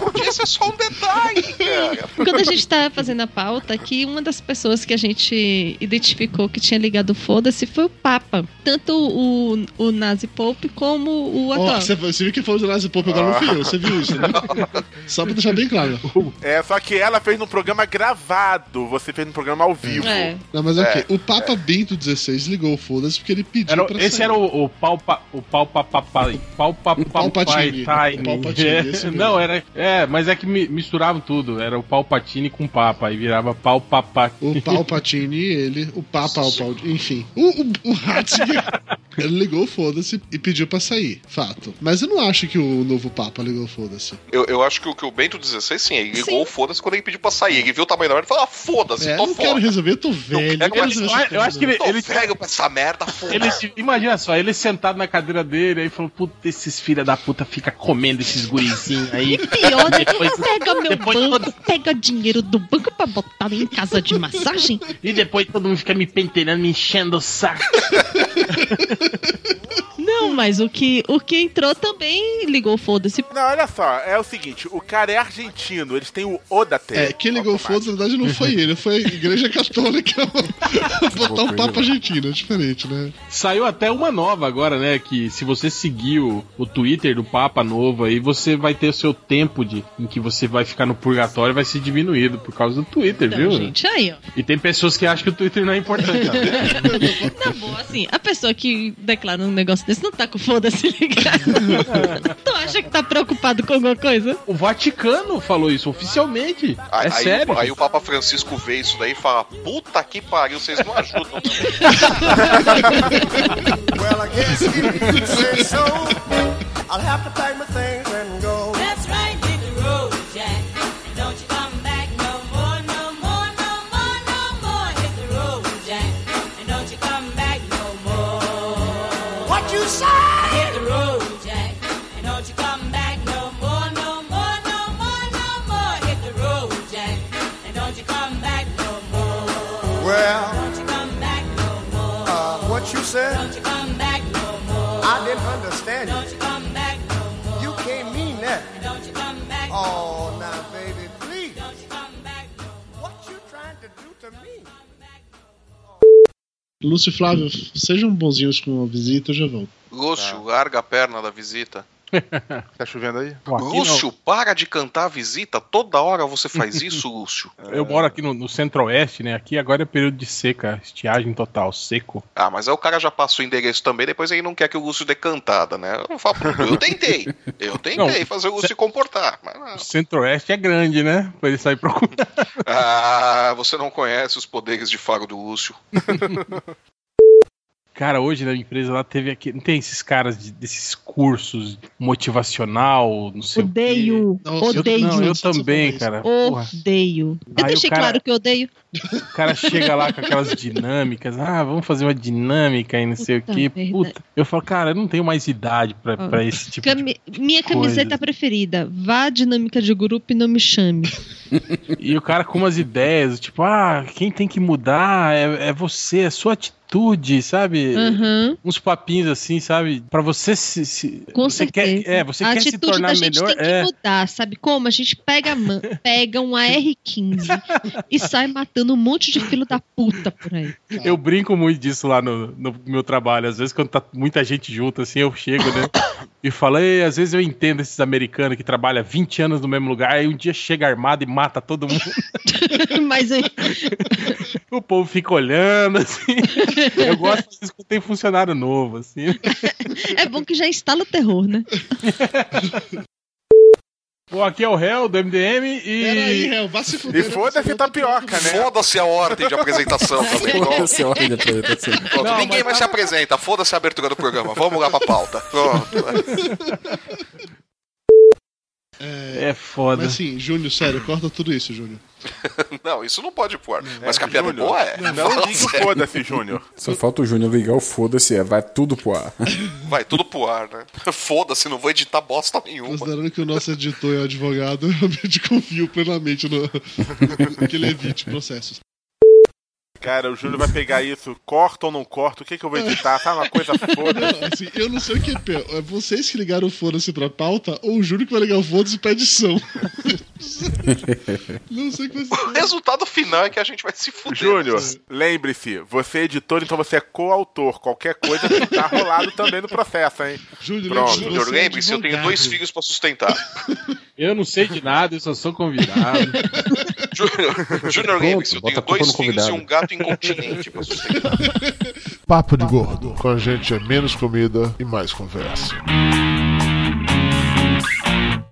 Audiência é só um detalhe, cara. Quando a gente tava fazendo a pauta, aqui uma das pessoas que a gente identificou que tinha ligado foda-se foi o Papa. Tanto o, o Nazi Pope como o Ó, atual. você, você viu que falou de Nazi Pop agora não fui eu, você viu isso, né? Só pra deixar bem claro. É, só que ela fez num programa gravado, você fez num programa ao vivo. É. Não, mas ok. É. O Papa Bento XVI ligou o foda-se porque ele pediu Era, pra esse sair. era o, o pau pa, o pau pa, pa, pa, pau pa, pa, Palpatine. O Palpatine, É. Não, era. É, mas é que mi- misturavam tudo. Era o Palpatine com Papa. E virava papá. O Palpatine e ele, o Papa, o Pal, enfim. O, o, o Ratzinger, ele ligou o foda-se e pediu pra sair. Fato. Mas eu não acho que o novo Papa ligou foda-se. Eu, eu acho que o, que o Bento 16, sim, ele ligou foda-se quando ele pediu pra sair. Ele viu o tamanho da merda e falou: ah, foda-se, É, tô não quero resolver, eu tô velho. não quero resolver essa eu acho que ele- Tô ele- velho pra essa merda, foda Ele, se- imagina só, ele sentado na cadeira dele, aí falou, puta, esses filha da puta fica comendo esses gurizinhos aí. Pior, né? Depois- Pega meu depois banco, pega dinheiro do banco pra botar em casa de massagem. E depois todo mundo fica me penteando, me enchendo o saco. Mas o que, o que entrou também ligou foda-se. Não, olha só, é o seguinte, o cara é argentino, eles têm o Odate. É, quem ligou foda, na verdade, não foi ele, foi a Igreja Católica botar um papo argentino, é diferente, né? Saiu até uma nova agora, né? Que se você seguir o, o Twitter do Papa Novo aí, você vai ter o seu tempo de, em que você vai ficar no purgatório vai ser diminuído por causa do Twitter, Então, viu? gente, aí, ó. E tem pessoas que acham que o Twitter não é importante. Não, bom, assim, a pessoa que declara um negócio desse não tá com foda-se ligado. tu acha que tá preocupado com alguma coisa? o Vaticano falou isso oficialmente. Aí, é aí- sério. aí o Papa Francisco vê isso daí e fala: Puta que pariu, vocês não ajudam. Well, I guess if you say so, I'll have to pack my things Well, Don't you come back no more. uh, what you said? Don't you come back no more. I didn't understand Don't you come back no more. you. Can't mean that. Don't you come back Oh, now, baby, please. Don't you come back no What you trying to do to me? Lúcio e Flávio, sejam bonzinhos com a visita, eu já volto. Lúcio, larga a perna da visita. Tá chovendo aí? Lúcio, para de cantar a visita. Toda hora você faz isso, Lúcio. Eu moro aqui no, no centro-oeste, né? Aqui agora é período de seca, estiagem total, seco. Ah, mas aí o cara já passa o endereço também, depois ele não quer que o Lúcio dê cantada, né? Eu falo, eu tentei. Eu tentei Não, fazer o Lúcio se comportar. Mas não. O centro-oeste é grande, né? Pra ele sair procurando. Ah, você não conhece os poderes de faro do Lúcio. Cara, hoje na empresa lá teve aqui. Não tem esses caras de- desses cursos motivacional, não sei Odeio, o quê. Eu- odeio. não, eu também, cara. Porra. Odeio. Eu Aí deixei o cara- claro que eu odeio. O cara chega lá com aquelas dinâmicas. Ah, vamos fazer uma dinâmica e não sei o Puta quê. merda. Puta. Eu falo, cara, eu não tenho mais idade pra, pra esse tipo Cami- Minha coisa. camiseta preferida. Vá à dinâmica de grupo e não me chame. E o cara com umas ideias, tipo, ah, quem tem que mudar é, é você, é sua atitude, sabe? Aham. Uns papinhos assim, sabe? Pra você se. se Com você certeza. Quer, é, você a quer se atitude tornar da gente melhor. tem que é. mudar, sabe como? A gente pega, pega um AR-15 e sai matando um monte de filho da puta por aí. Eu brinco muito disso lá no, no meu trabalho. Às vezes, quando tá muita gente junto, assim, eu chego, né? E falo, "Ei, às vezes eu entendo esses americanos que trabalham 20 anos no mesmo lugar, aí um dia chega armado e mata todo mundo. Mas aí, o povo fica olhando, assim. Eu gosto disso quando tem funcionário novo, assim. é bom que já instala o terror, né? Bom, aqui é o réu do MDM e. Peraí, réu, vá se fuder. E foda-se tapioca, né? Foda-se a ordem de apresentação também. Foda-se a ordem de apresentação. Pronto, Não, ninguém mas mais se apresenta. Foda-se a abertura do programa. Vamos lá pra pauta. Pronto. É foda. Mas assim, Júnior, sério, corta tudo isso, Júnior. Não, isso não pode pôr. Mas que a piada é boa é. Não diga sério. foda-se, Júnior. Só falta o Júnior ligar o foda-se, é, vai tudo pro ar. Vai tudo pro ar, né? Foda-se, não vou editar bosta nenhuma. Considerando que o nosso editor é advogado, eu realmente confio plenamente no que ele evite processos. Cara, o Júnior vai pegar isso, corta ou não corta, o que, que eu vou editar? Sabe uma coisa foda? Não, assim, eu não sei o que é pior. É vocês que ligaram o foda-se pra pauta ou o Júnior que vai ligar o foda-se pra edição? não sei o que vai ser. O resultado final é que a gente vai se fuder. Júnior, lembre-se, você é editor, então você é coautor. Qualquer coisa tá rolado também no processo, hein? Júnior, Pronto. Júnior, você é lembre-se, eu tenho dois filhos pra sustentar. Eu não sei de nada, eu só sou convidado. Júnior, Júnior lembre-se, eu tenho dois filhos e convidado. um gato incontinente pra sustentar. Papo de gordo. Com a gente é menos comida e mais conversa.